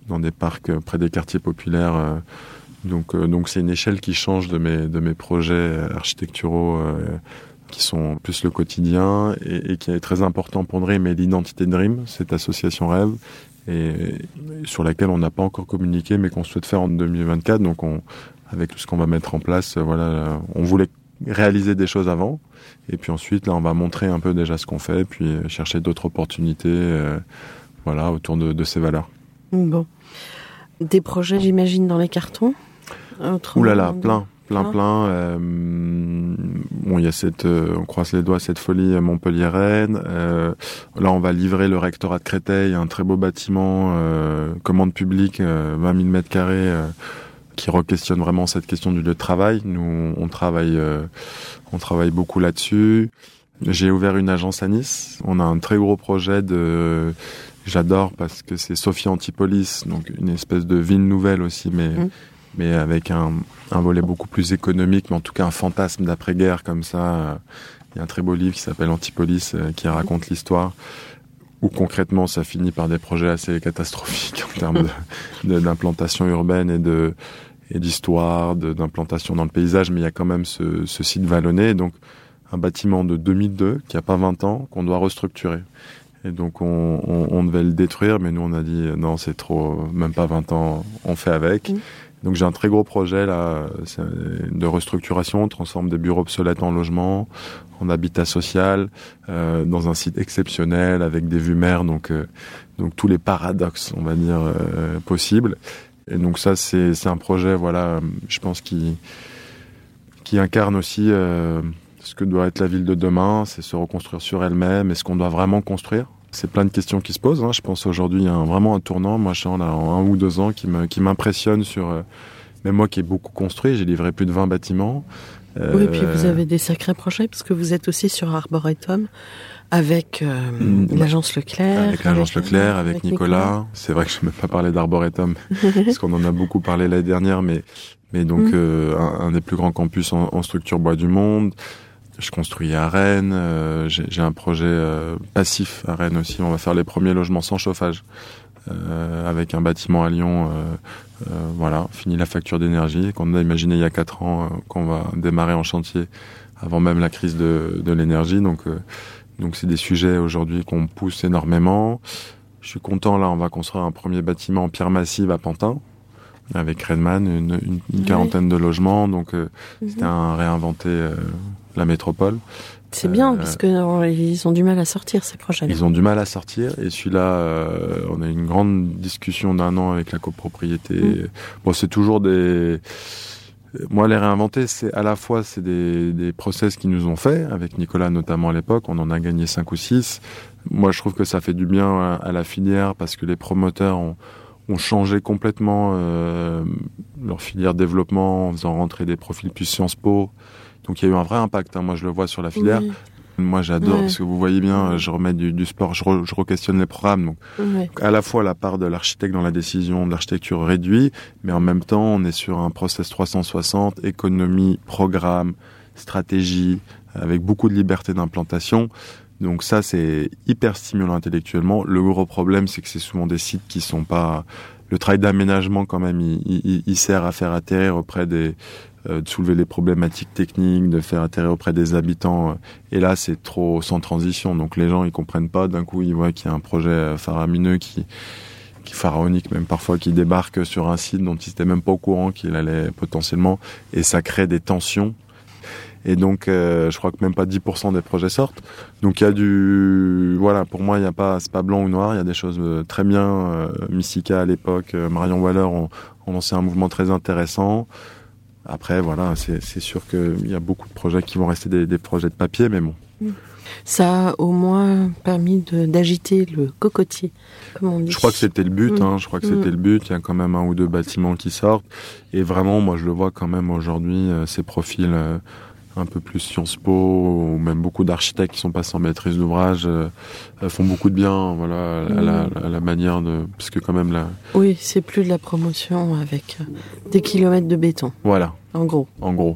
Speaker 4: dans des parcs près des quartiers populaires. donc, donc c'est une échelle qui change de mes, de mes projets architecturaux. qui sont plus le quotidien et, et qui est très important pour Dream et l'identité Dream, cette association rêve, et sur laquelle on n'a pas encore communiqué, mais qu'on souhaite faire en 2024. Donc, on, avec tout ce qu'on va mettre en place, voilà, on voulait réaliser des choses avant, et puis ensuite, là, on va montrer un peu déjà ce qu'on fait, puis euh, chercher d'autres opportunités, euh, voilà, autour de, de ces valeurs.
Speaker 3: Bon. Des projets, j'imagine, dans les cartons
Speaker 4: Ouh là là, plein, plein, plein. Euh, bon, il y a cette, euh, on croise les doigts, cette folie à Montpellier-Rennes. Euh, là, on va livrer le rectorat de Créteil, un très beau bâtiment, commande publique, euh, 20 000 mètres carrés, qui re-questionne vraiment cette question du lieu de travail. Nous, on travaille, euh, on travaille beaucoup là-dessus. J'ai ouvert une agence à Nice. On a un très gros projet de, j'adore parce que c'est Sophie Antipolis, donc une espèce de ville nouvelle aussi, mais
Speaker 3: Mhm.
Speaker 4: mais avec un, un volet beaucoup plus économique, mais en tout cas un fantasme d'après-guerre comme ça. Il y a un très beau livre qui s'appelle Antipolis euh, qui raconte l'histoire, où concrètement ça finit par des projets assez catastrophiques en termes d'implantation urbaine et de et d'histoire, d'implantation dans le paysage, mais il y a quand même ce, ce site vallonné, donc un bâtiment de 2002 qui a pas 20 ans qu'on doit restructurer. Et donc on, on, on devait le détruire, mais nous on a dit euh, non c'est trop, même pas 20 ans, on fait avec. Donc j'ai un très gros projet là de restructuration, on transforme des bureaux obsolètes en logements, en habitat social, euh, dans un site exceptionnel avec des vues mer, donc euh, donc tous les paradoxes on va dire euh, possibles. Et donc ça c'est c'est un projet voilà, euh, je pense qui qui incarne aussi euh, ce que doit être la ville de demain, c'est se reconstruire sur elle-même, est-ce qu'on doit vraiment construire c'est plein de questions qui se posent. Hein. Je pense aujourd'hui il y a un- vraiment un tournant. Moi, je suis en là, en un ou deux ans qui me qui m'impressionne sur. euh, même moi qui ai beaucoup construit, j'ai livré plus de 20 bâtiments.
Speaker 3: Oui, puis vous
Speaker 4: Euh,
Speaker 3: avez des sacrés projets, parce que vous êtes aussi sur Arboretum avec euh,
Speaker 4: Mm,
Speaker 3: l'agence Leclerc.
Speaker 4: avec l'agence Leclerc, avec, Nicolas. C'est vrai que je ne vais pas parler d'Arboretum, parce qu'on en a beaucoup parlé l'année dernière, mais, mais donc
Speaker 3: Mm.
Speaker 4: euh, un, un des plus grands campus en, en structure bois du monde. Je construis à Rennes, euh, j'ai j'ai un projet euh, passif à Rennes aussi. On va faire les premiers logements sans chauffage, euh, avec un bâtiment à Lyon. euh, euh, voilà, fini la facture d'énergie qu'on a imaginé il y a quatre ans, euh, qu'on va démarrer en chantier avant même la crise de, de l'énergie. Donc euh, donc c'est des sujets aujourd'hui qu'on pousse énormément. Je suis content là, on va construire un premier bâtiment en pierre massive à Pantin avec Redman, une, une- une
Speaker 3: Ouais.
Speaker 4: quarantaine de logements. Donc euh,
Speaker 3: Mhm.
Speaker 4: c'était un réinventer euh, la métropole.
Speaker 3: C'est bien,
Speaker 4: Euh,
Speaker 3: parce qu'ils ont du mal à sortir, ces projets-là.
Speaker 4: Ils ont du mal à sortir et celui-là, euh, on a eu une grande discussion d'un an avec la copropriété.
Speaker 3: Mm.
Speaker 4: Bon, c'est toujours des. Moi, les réinventer, c'est à la fois c'est des, process qui nous ont fait avec Nicolas notamment à l'époque. On en a gagné cinq ou six. Moi, je trouve que ça fait du bien à, la filière parce que les promoteurs ont, changé complètement euh, leur filière développement en faisant rentrer des profils plus Sciences Po. Donc, il y a eu un vrai impact. hein. Moi, je le vois sur la filière. Moi, j'adore
Speaker 3: Ouais.
Speaker 4: parce que vous voyez bien, je remets du, du sport, je, re- je re-questionne les programmes. Donc, à la fois la part de l'architecte dans la décision de l'architecture réduit, mais en même temps, on est sur un process 360, économie, programme, stratégie, avec beaucoup de liberté d'implantation. Donc ça, c'est hyper stimulant intellectuellement. Le gros problème, c'est que c'est souvent des sites qui sont pas. Le travail d'aménagement, quand même, il, il- il sert à faire atterrir auprès des de soulever les problématiques techniques, de faire intérêt auprès des habitants. Et là, c'est trop sans transition. Donc les gens, ils comprennent pas. D'un coup, ils voient qu'il y a un projet faramineux qui qui pharaonique même parfois qui débarque sur un site dont ils n'étaient même pas au courant qu'il allait potentiellement et ça crée des tensions et donc, euh, je crois que même pas 10% des projets sortent. Donc, il y a du, voilà, pour moi, il y a pas, c'est pas blanc ou noir. Il y a des choses euh, très bien. Euh, Mystica à l'époque, euh, Marion Waller ont, ont, lancé un mouvement très intéressant. Après, voilà, c'est sûr qu'il y a beaucoup de projets qui vont rester des, des projets de papier, mais bon.
Speaker 3: Mm. Ça a au moins permis d'agiter le cocotier, comme on dit.
Speaker 4: Je crois que c'était le but. Mmh. Hein, je crois que c'était mmh. le but. Il y a quand même un ou deux bâtiments qui sortent. Et vraiment, moi, je le vois quand même aujourd'hui, euh, ces profils euh, un peu plus Sciences Po, ou même beaucoup d'architectes qui sont passés en maîtrise d'ouvrage, euh, font beaucoup de bien, voilà, à, la, mmh. à, la, manière de, parce que quand même là.
Speaker 3: Oui, c'est plus de la promotion avec des kilomètres de béton.
Speaker 4: Voilà.
Speaker 3: En gros.
Speaker 4: En gros.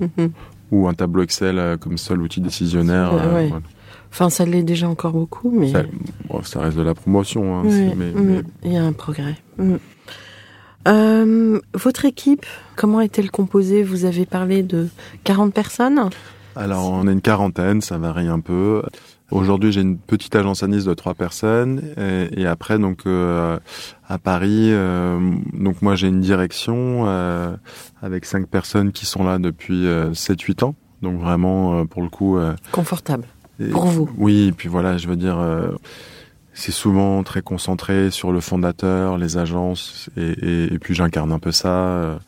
Speaker 4: Ou un tableau Excel comme seul outil décisionnaire.
Speaker 3: Ouais. Voilà. Enfin, ça l'est déjà encore beaucoup, mais...
Speaker 4: Ça, bon, ça reste de la promotion. Hein,
Speaker 3: oui, mais, mmh, mais... Il y a un progrès. Euh, votre équipe, comment est-elle composée? Vous avez parlé de 40 personnes?
Speaker 4: Alors, on est une quarantaine, ça varie un peu. Aujourd'hui, j'ai une petite agence à Nice de trois personnes, et, et après, donc euh, à Paris, euh, donc moi j'ai une direction euh, avec cinq personnes qui sont là depuis 7-8 ans, donc vraiment pour le coup
Speaker 3: confortable. Pour vous.
Speaker 4: Oui, et puis voilà, je veux dire, euh, c'est souvent très concentré sur le fondateur, les agences, et, et, et puis j'incarne un peu ça. Euh,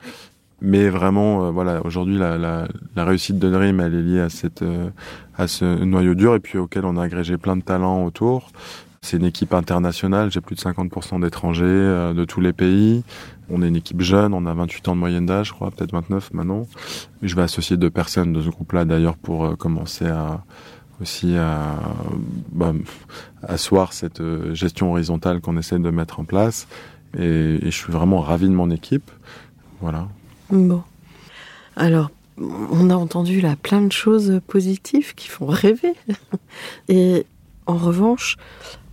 Speaker 4: mais vraiment, euh, voilà, aujourd'hui, la, la, la, réussite de Dream, elle est liée à, cette, euh, à ce noyau dur, et puis auquel on a agrégé plein de talents autour. C'est une équipe internationale, j'ai plus de 50% d'étrangers euh, de tous les pays. On est une équipe jeune, on a 28 ans de moyenne d'âge, je crois, peut-être 29 maintenant. Je vais associer deux personnes de ce groupe-là d'ailleurs pour commencer à, aussi à bah, asseoir cette euh, gestion horizontale qu'on essaie de mettre en place. Et, je suis vraiment ravi de mon équipe. Voilà.
Speaker 3: Bon. Alors, on a entendu là plein de choses positives qui font rêver. Et en revanche,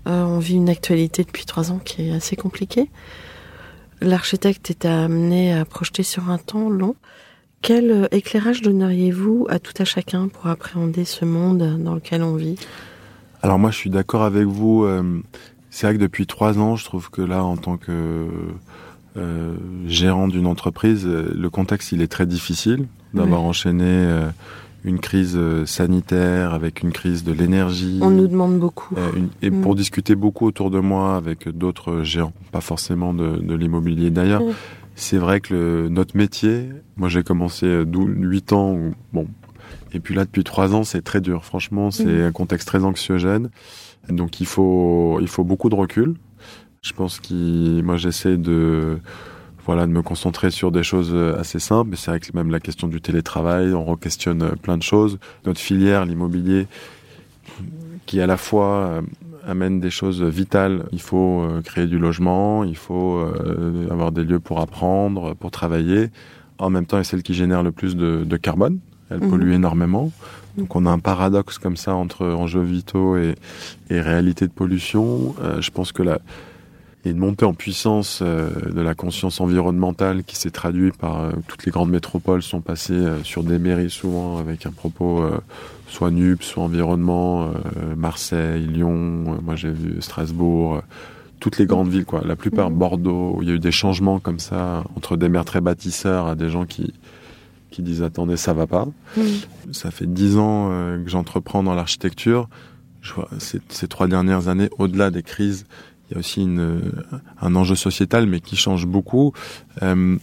Speaker 3: euh, on vit une actualité depuis trois ans qui est assez compliquée. L'architecte est amené à projeter sur un temps long. Quel euh, éclairage donneriez-vous à tout à chacun pour appréhender ce monde dans lequel on vit?
Speaker 4: Alors moi, je suis d'accord avec vous. Euh, c'est vrai que depuis trois ans, je trouve que là, en tant que euh, gérant d'une entreprise, le contexte il est très difficile d'avoir enchaîné une crise sanitaire avec une crise de l'énergie.
Speaker 3: On nous demande beaucoup.
Speaker 4: Une, et mmh. pour discuter beaucoup autour de moi avec d'autres géants, pas forcément de, de l'immobilier d'ailleurs. Mmh c'est vrai que le, notre métier, moi j'ai commencé 8 ans, où, bon, et puis là depuis 3 ans c'est très dur. Franchement, c'est mmh. un contexte très anxiogène, donc il faut il faut beaucoup de recul. Je pense que moi j'essaie de voilà de me concentrer sur des choses assez simples. C'est vrai que même la question du télétravail, on re-questionne plein de choses. Notre filière, l'immobilier, qui à la fois amène des choses vitales. Il faut euh, créer du logement, il faut euh, avoir des lieux pour apprendre, pour travailler. En même temps, est celle qui génère le plus de, de carbone. Elle mmh. pollue énormément. Donc on a un paradoxe comme ça entre enjeux vitaux et, et réalité de pollution. Euh, je pense que la, il y a une montée en puissance euh, de la conscience environnementale qui s'est traduite par euh, toutes les grandes métropoles sont passées euh, sur des mairies souvent avec un propos soit NUP, soit environnement, Marseille, Lyon, moi j'ai vu Strasbourg, toutes les grandes villes quoi, la plupart Bordeaux, il y a eu des changements comme ça entre des maires très bâtisseurs à des gens qui qui disent attendez ça va pas. Mmh. Ça fait dix ans que j'entreprends dans l'architecture. Je vois ces, ces trois dernières années, au-delà des crises, il y a aussi une, un enjeu sociétal, mais qui change beaucoup. Euh,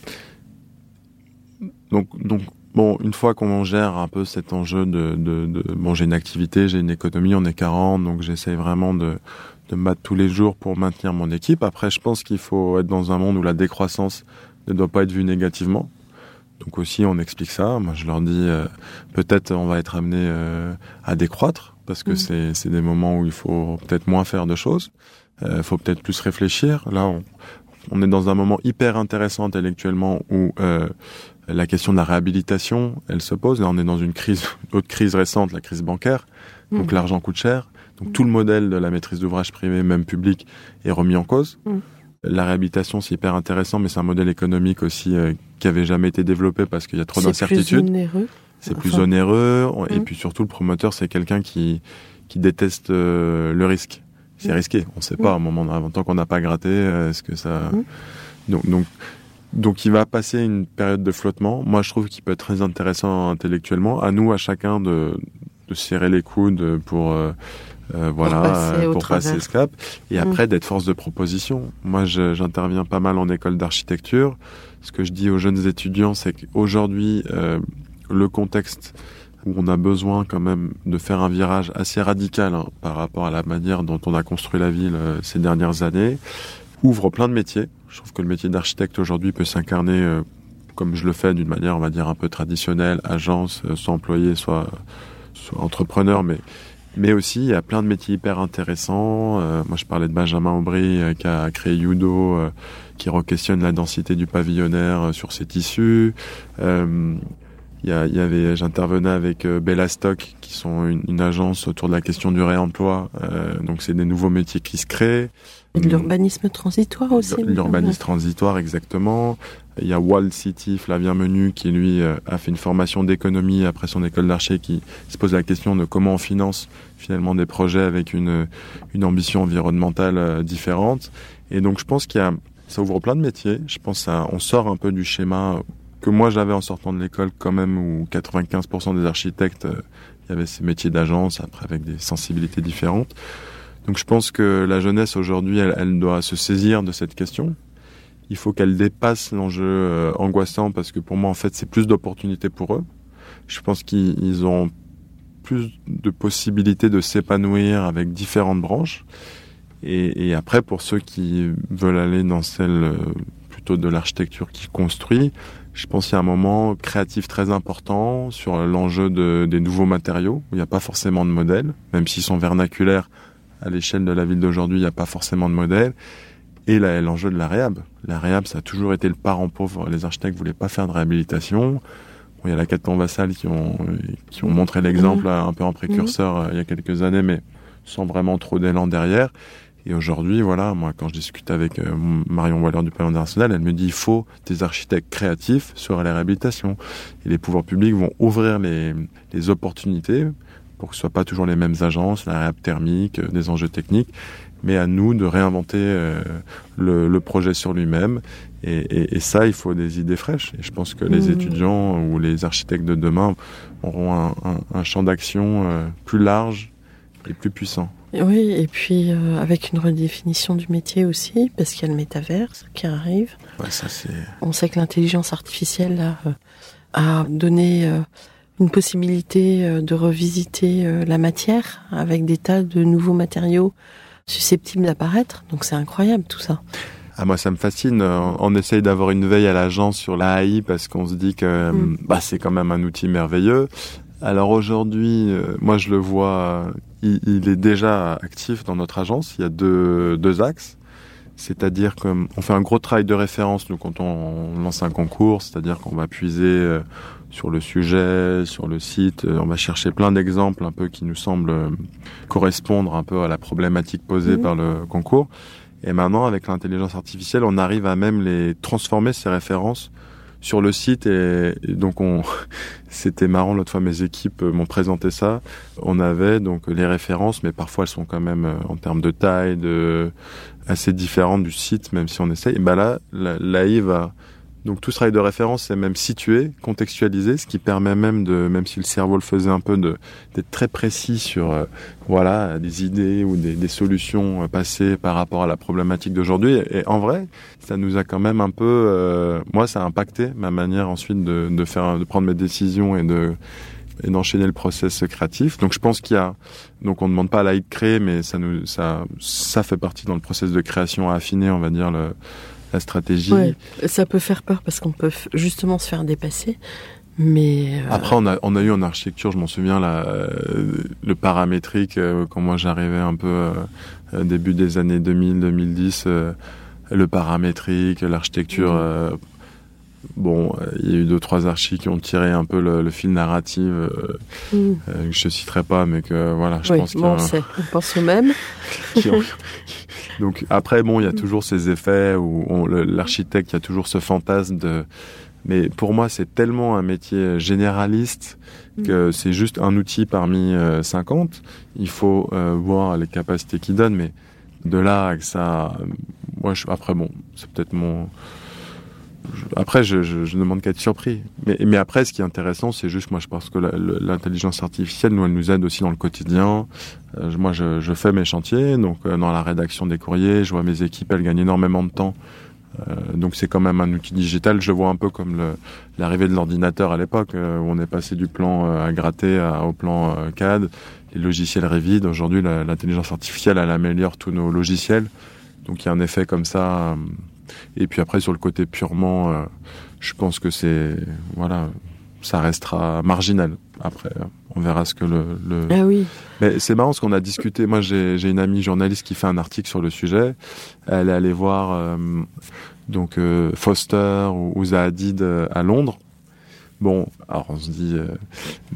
Speaker 4: donc, donc, bon, une fois qu'on gère un peu cet enjeu de, de, de bon, j'ai une activité, j'ai une économie, on est 40, donc j'essaie vraiment de, de me battre tous les jours pour maintenir mon équipe. Après, je pense qu'il faut être dans un monde où la décroissance ne doit pas être vue négativement. Donc aussi, on explique ça. Moi, je leur dis, euh, peut-être on va être amené euh, à décroître, parce que mmh. c'est des moments où il faut peut-être moins faire de choses. Il euh, faut peut-être plus réfléchir. Là, on, on, est dans un moment hyper intéressant intellectuellement où euh, la question de la réhabilitation, elle se pose. Là, on est dans une crise, autre crise récente, la crise bancaire. Donc mmh. l'argent coûte cher. Donc mmh. tout le modèle de la maîtrise d'ouvrage privé, même public, est remis en cause. Mmh. La réhabilitation, c'est hyper intéressant, mais c'est un modèle économique aussi euh, qui avait jamais été développé parce qu'il y a trop d'incertitudes.
Speaker 3: C'est plus onéreux.
Speaker 4: C'est plus onéreux, et puis surtout le promoteur, c'est quelqu'un qui qui déteste euh, le risque. C'est risqué. On ne sait pas, à un moment, tant qu'on n'a pas gratté, est-ce que ça. Donc, donc, donc, il va passer une période de flottement. Moi, je trouve qu'il peut être très intéressant intellectuellement. À nous, à chacun, de, de serrer les coudes pour. Euh, euh voilà, pour passer, ce cap. Et après, d'être force de proposition. Moi, j'interviens pas mal en école d'architecture. Ce que je dis aux jeunes étudiants, c'est qu'aujourd'hui, euh, le contexte où on a besoin quand même de faire un virage assez radical hein, par rapport à la manière dont on a construit la ville euh, ces dernières années, ouvre plein de métiers. Je trouve que le métier d'architecte aujourd'hui peut s'incarner euh, comme je le fais d'une manière, on va dire, un peu traditionnelle, agence, euh, soit employé, soit, soit entrepreneur, mais mais aussi il y a plein de métiers hyper intéressants. moi, je parlais de Benjamin Aubry qui a créé Yudo, qui re-questionne la densité du pavillonnaire sur ses tissus. Il y, avait, j'intervenais avec euh, Bella Stock, qui sont une, agence autour de la question du réemploi. Euh, donc c'est des nouveaux métiers qui se créent.
Speaker 3: Et de l'urbanisme transitoire aussi.
Speaker 4: L'urbanisme transitoire, exactement. Il y a Wall City, Flavien Menu, qui lui euh, a fait une formation d'économie après son école d'archer, qui se pose la question de comment on finance finalement des projets avec une, une ambition environnementale différente. Et donc je pense qu'il y a, ça ouvre plein de métiers. Je pense qu'on sort un peu du schéma que moi j'avais en sortant de l'école quand même où 95% des architectes, euh, il y avait ces métiers d'agence, après avec des sensibilités différentes. Donc je pense que la jeunesse aujourd'hui, elle, doit se saisir de cette question. Il faut qu'elle dépasse l'enjeu euh, angoissant parce que pour moi en fait c'est plus d'opportunités pour eux. Je pense qu'ils ont plus de possibilités de s'épanouir avec différentes branches. Et, et, après pour ceux qui veulent aller dans celle euh, plutôt de l'architecture qui construit, je pense qu'il y a un moment créatif très important sur l'enjeu de, des nouveaux matériaux, où il n'y a pas forcément de modèle, même s'ils sont vernaculaires à l'échelle de la ville d'aujourd'hui, il n'y a pas forcément de modèle. Et l'enjeu de la réhab. La réhab, ça a toujours été le parent pauvre. Les architectes voulaient pas faire de réhabilitation. Bon, il y a la Caton Vassal qui ont, qui ont montré l'exemple mmh. un peu en précurseur mmh. il y a quelques années, mais sans vraiment trop d'élan derrière. Et aujourd'hui, voilà, moi, quand je discute avec euh, Marion Waller du Palais international, elle me dit il faut des architectes créatifs sur la réhabilitation. Et les pouvoirs publics vont ouvrir les, les opportunités pour que ce soit pas toujours les mêmes agences, la réhab thermique, euh, des enjeux techniques, mais à nous de réinventer euh, le, le, projet sur lui-même. Et, et, et, ça, il faut des idées fraîches. Et je pense que les mmh. étudiants ou les architectes de demain auront un, un, un champ d'action plus large et plus puissant.
Speaker 3: Oui, et puis euh, avec une redéfinition du métier aussi, parce qu'il y a le métaverse qui arrive.
Speaker 4: Ouais, ça.
Speaker 3: On sait que l'intelligence artificielle là, euh, a donné euh, une possibilité de revisiter la matière avec des tas de nouveaux matériaux susceptibles d'apparaître. Donc c'est incroyable tout ça.
Speaker 4: Ah, moi, ça me fascine. On essaye d'avoir une veille à l'agence sur l'AI parce qu'on se dit que mm. bah, c'est quand même un outil merveilleux. Alors aujourd'hui, moi je le vois il, est déjà actif dans notre agence. Il y a deux, deux axes. C'est-à-dire qu'on fait un gros travail de référence nous quand on, lance un concours, c'est-à-dire qu'on va puiser euh, sur le sujet, sur le site, euh, on va chercher plein d'exemples un peu qui nous semblent euh, correspondre un peu à la problématique posée mmh. par le concours. Et maintenant, avec l'intelligence artificielle, on arrive à même les transformer ces références sur le site et, donc on c'était marrant l'autre fois mes équipes euh, m'ont présenté ça. On avait donc les références mais parfois elles sont quand même euh, en termes de taille de assez différentes du site même si on essaye. Et bah là l'AI va donc tout ce travail de référence est même situé, contextualisé, ce qui permet même de, même si le cerveau le faisait un peu, d'être très précis sur euh, voilà des idées ou des, solutions euh, passées par rapport à la problématique d'aujourd'hui. Et, en vrai, ça nous a quand même un peu, euh, moi, ça a impacté ma manière ensuite de, de faire, de prendre mes décisions et de et d'enchaîner le process créatif. Donc je pense qu'il y a donc on ne demande pas à l'AI de créer, mais ça nous ça ça fait partie dans le process de création à affiner, on va dire le la stratégie.
Speaker 3: ça peut faire peur parce qu'on peut justement se faire dépasser. Mais
Speaker 4: euh, après, on a, on a eu en architecture, je m'en souviens, la, euh, le paramétrique, euh, quand moi j'arrivais un peu début des années 2000-2010, le paramétrique, l'architecture Bon, euh, il y a eu deux trois archis qui ont tiré un peu le, fil narratif, euh, mm. euh, je citerai pas, mais que voilà, je pense
Speaker 3: bon, on, on pense au même.
Speaker 4: Donc après, bon, il y a toujours ces effets où l'architecte, il y a toujours ce fantasme de. Mais pour moi, c'est tellement un métier généraliste mm. que c'est juste un outil parmi 50. Il faut voir les capacités qu'il donne, mais de là que ça, moi, je, après bon, c'est peut-être mon après, je, je, je, demande qu'à être surpris. Mais, mais, après, ce qui est intéressant, c'est juste, moi, je pense que l'intelligence artificielle, nous, elle nous aide aussi dans le quotidien. Euh, moi, je, fais mes chantiers, donc euh, dans la rédaction des courriers, je vois mes équipes, elles gagnent énormément de temps. Euh, donc c'est quand même un outil digital. Je vois un peu comme l'arrivée de l'ordinateur à l'époque, où on est passé du plan à gratter au plan CAD. Les logiciels Revit. Aujourd'hui, l'intelligence artificielle, elle améliore tous nos logiciels. Donc il y a un effet comme ça et puis après, sur le côté purement, euh, je pense que c'est, voilà, ça restera marginal. Après, on verra ce que le. le...
Speaker 3: Ah oui.
Speaker 4: Mais c'est marrant parce qu'on a discuté. Moi, j'ai une amie journaliste qui fait un article sur le sujet. Elle est allée voir euh, donc euh, Foster ou, ou Zahadid à Londres. Bon, alors on se dit,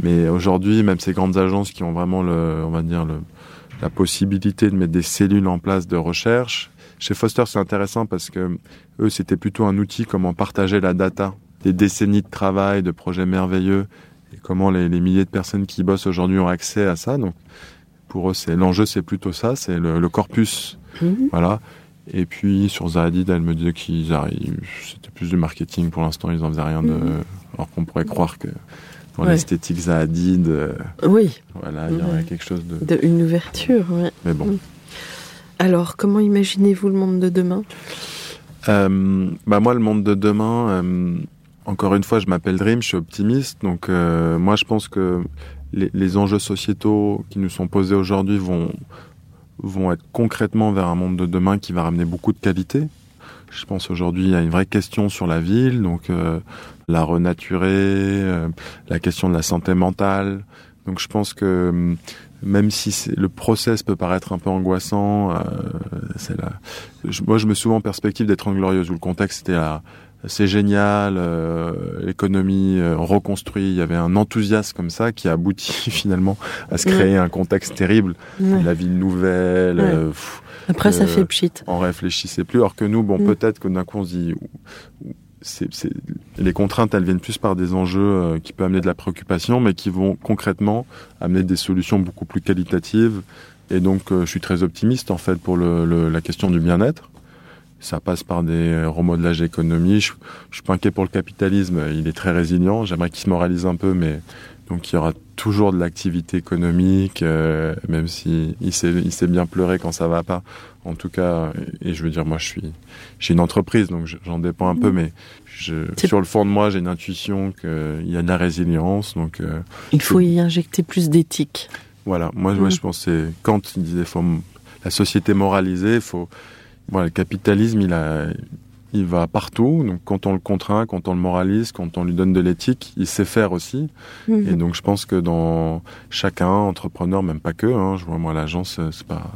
Speaker 4: mais aujourd'hui, même ces grandes agences qui ont vraiment le, on va dire le, la possibilité de mettre des cellules en place de recherche, chez Foster, c'est intéressant parce que eux, c'était plutôt un outil comment partager la data, des décennies de travail, de projets merveilleux, et comment les, milliers de personnes qui bossent aujourd'hui ont accès à ça. Donc, pour eux, c'est l'enjeu, c'est plutôt ça, c'est le, corpus, mhm. voilà. Et puis sur Zahadid, elle me disait qu'ils arrivent, c'était plus du marketing pour l'instant, ils en faisaient rien de, mhm. alors qu'on pourrait croire que dans l'esthétique Zahadid, euh,
Speaker 3: oui,
Speaker 4: voilà, il y aurait quelque chose de,
Speaker 3: de une ouverture, oui.
Speaker 4: Mais bon.
Speaker 3: Alors, comment imaginez-vous le monde de demain?
Speaker 4: Euh, bah Moi, le monde de demain, euh, encore une fois, je m'appelle Dream, je suis optimiste. Donc, euh, moi, je pense que les, enjeux sociétaux qui nous sont posés aujourd'hui vont, vont être concrètement vers un monde de demain qui va ramener beaucoup de qualité. Je pense aujourd'hui a une vraie question sur la ville, donc la renaturer, la question de la santé mentale. Donc je pense que même si le process peut paraître un peu angoissant, euh, c'est là. moi, je me souviens en perspective d'être en glorieuse où le contexte était c'est génial, euh, l'économie euh, reconstruite, il y avait un enthousiasme comme ça qui a abouti finalement à se créer un contexte terrible, la ville nouvelle. Euh,
Speaker 3: Après, ça fait pchit.
Speaker 4: On réfléchissait plus, alors que nous, bon, mm. peut-être que d'un coup on se dit les contraintes, elles viennent plus par des enjeux euh, qui peuvent amener de la préoccupation, mais qui vont concrètement amener des solutions beaucoup plus qualitatives. Et donc, euh, je suis très optimiste en fait pour le, la question du bien-être. Ça passe par des remodelages d'économie. Je, je suis pas inquiet pour le capitalisme. Il est très résilient. J'aimerais qu'il se moralise un peu, mais donc il y aura toujours de l'activité économique, euh, même si il sait, il sait bien pleurer quand ça va pas. En tout cas, et je veux dire, moi, je suis, j'ai une entreprise, donc j'en dépends un peu, mm. mais je, sur le fond de moi, j'ai une intuition qu'il y a de la résilience. Donc, euh,
Speaker 3: il faut y injecter plus d'éthique.
Speaker 4: Voilà, moi, moi, mm. je pensais quand il disait faut la société moralisée, faut, voilà, le capitalisme, il a, il va partout. Donc quand on le contraint, quand on le moralise, quand on lui donne de l'éthique, il sait faire aussi. Mhm. Et donc je pense que dans chacun, entrepreneur, même pas que, hein, je vois moi l'agence, c'est pas,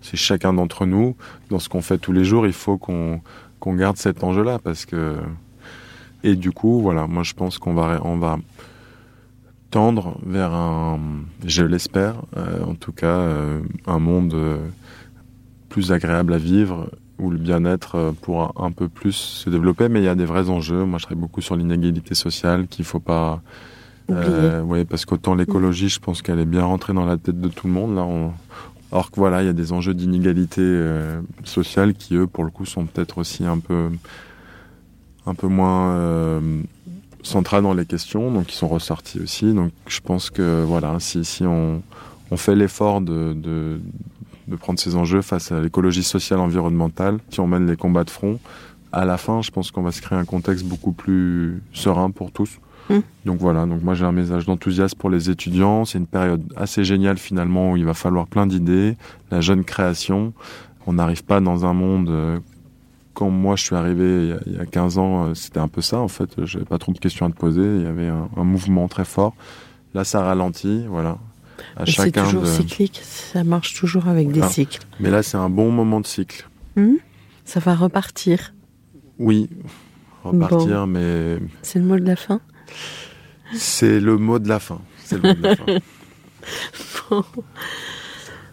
Speaker 4: c'est chacun d'entre nous dans ce qu'on fait tous les jours. Il faut qu'on qu'on garde cet enjeu-là parce que et du coup voilà, moi je pense qu'on va on va tendre vers un, je l'espère, euh, en tout cas, euh, un monde euh, plus agréable à vivre où le bien-être euh, pourra un peu plus se développer, mais il y a des vrais enjeux. Moi, je travaille beaucoup sur l'inégalité sociale qu'il faut pas. Euh, oui, parce qu'autant l'écologie, je pense qu'elle est bien rentrée dans la tête de tout le monde. Là, on... que voilà, il y a des enjeux d'inégalité euh, sociale qui, eux, pour le coup, sont peut-être aussi un peu, un peu moins euh, centrales dans les questions, donc ils sont ressortis aussi. Donc, je pense que voilà, si si on on fait l'effort de, de de prendre ces enjeux face à l'écologie sociale environnementale, si on mène les combats de front, à la fin, je pense qu'on va se créer un contexte beaucoup plus serein pour tous. Mmh. Donc voilà, donc moi j'ai un message d'enthousiasme pour les étudiants. C'est une période assez géniale finalement où il va falloir plein d'idées, la jeune création. On n'arrive pas dans un monde euh, quand moi je suis arrivé il y a 15 ans, euh, c'était un peu ça en fait. J'avais pas trop de questions à te poser. Il y avait un, un mouvement très fort. Là, ça ralentit, voilà.
Speaker 3: C'est toujours cyclique, ça marche toujours avec des cycles.
Speaker 4: Mais là, c'est un bon moment de cycle.
Speaker 3: Hmm? Ça va repartir.
Speaker 4: Oui, repartir, mais
Speaker 3: C'est le mot de la fin?
Speaker 4: C'est le mot de la fin. C'est le mot de la fin.
Speaker 3: Bon.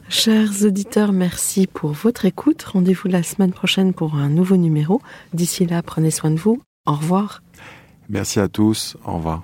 Speaker 3: Chers auditeurs, merci pour votre écoute. Rendez-vous la semaine prochaine pour un nouveau numéro. D'ici là, prenez soin de vous. Au revoir.
Speaker 4: Merci à tous. Au revoir.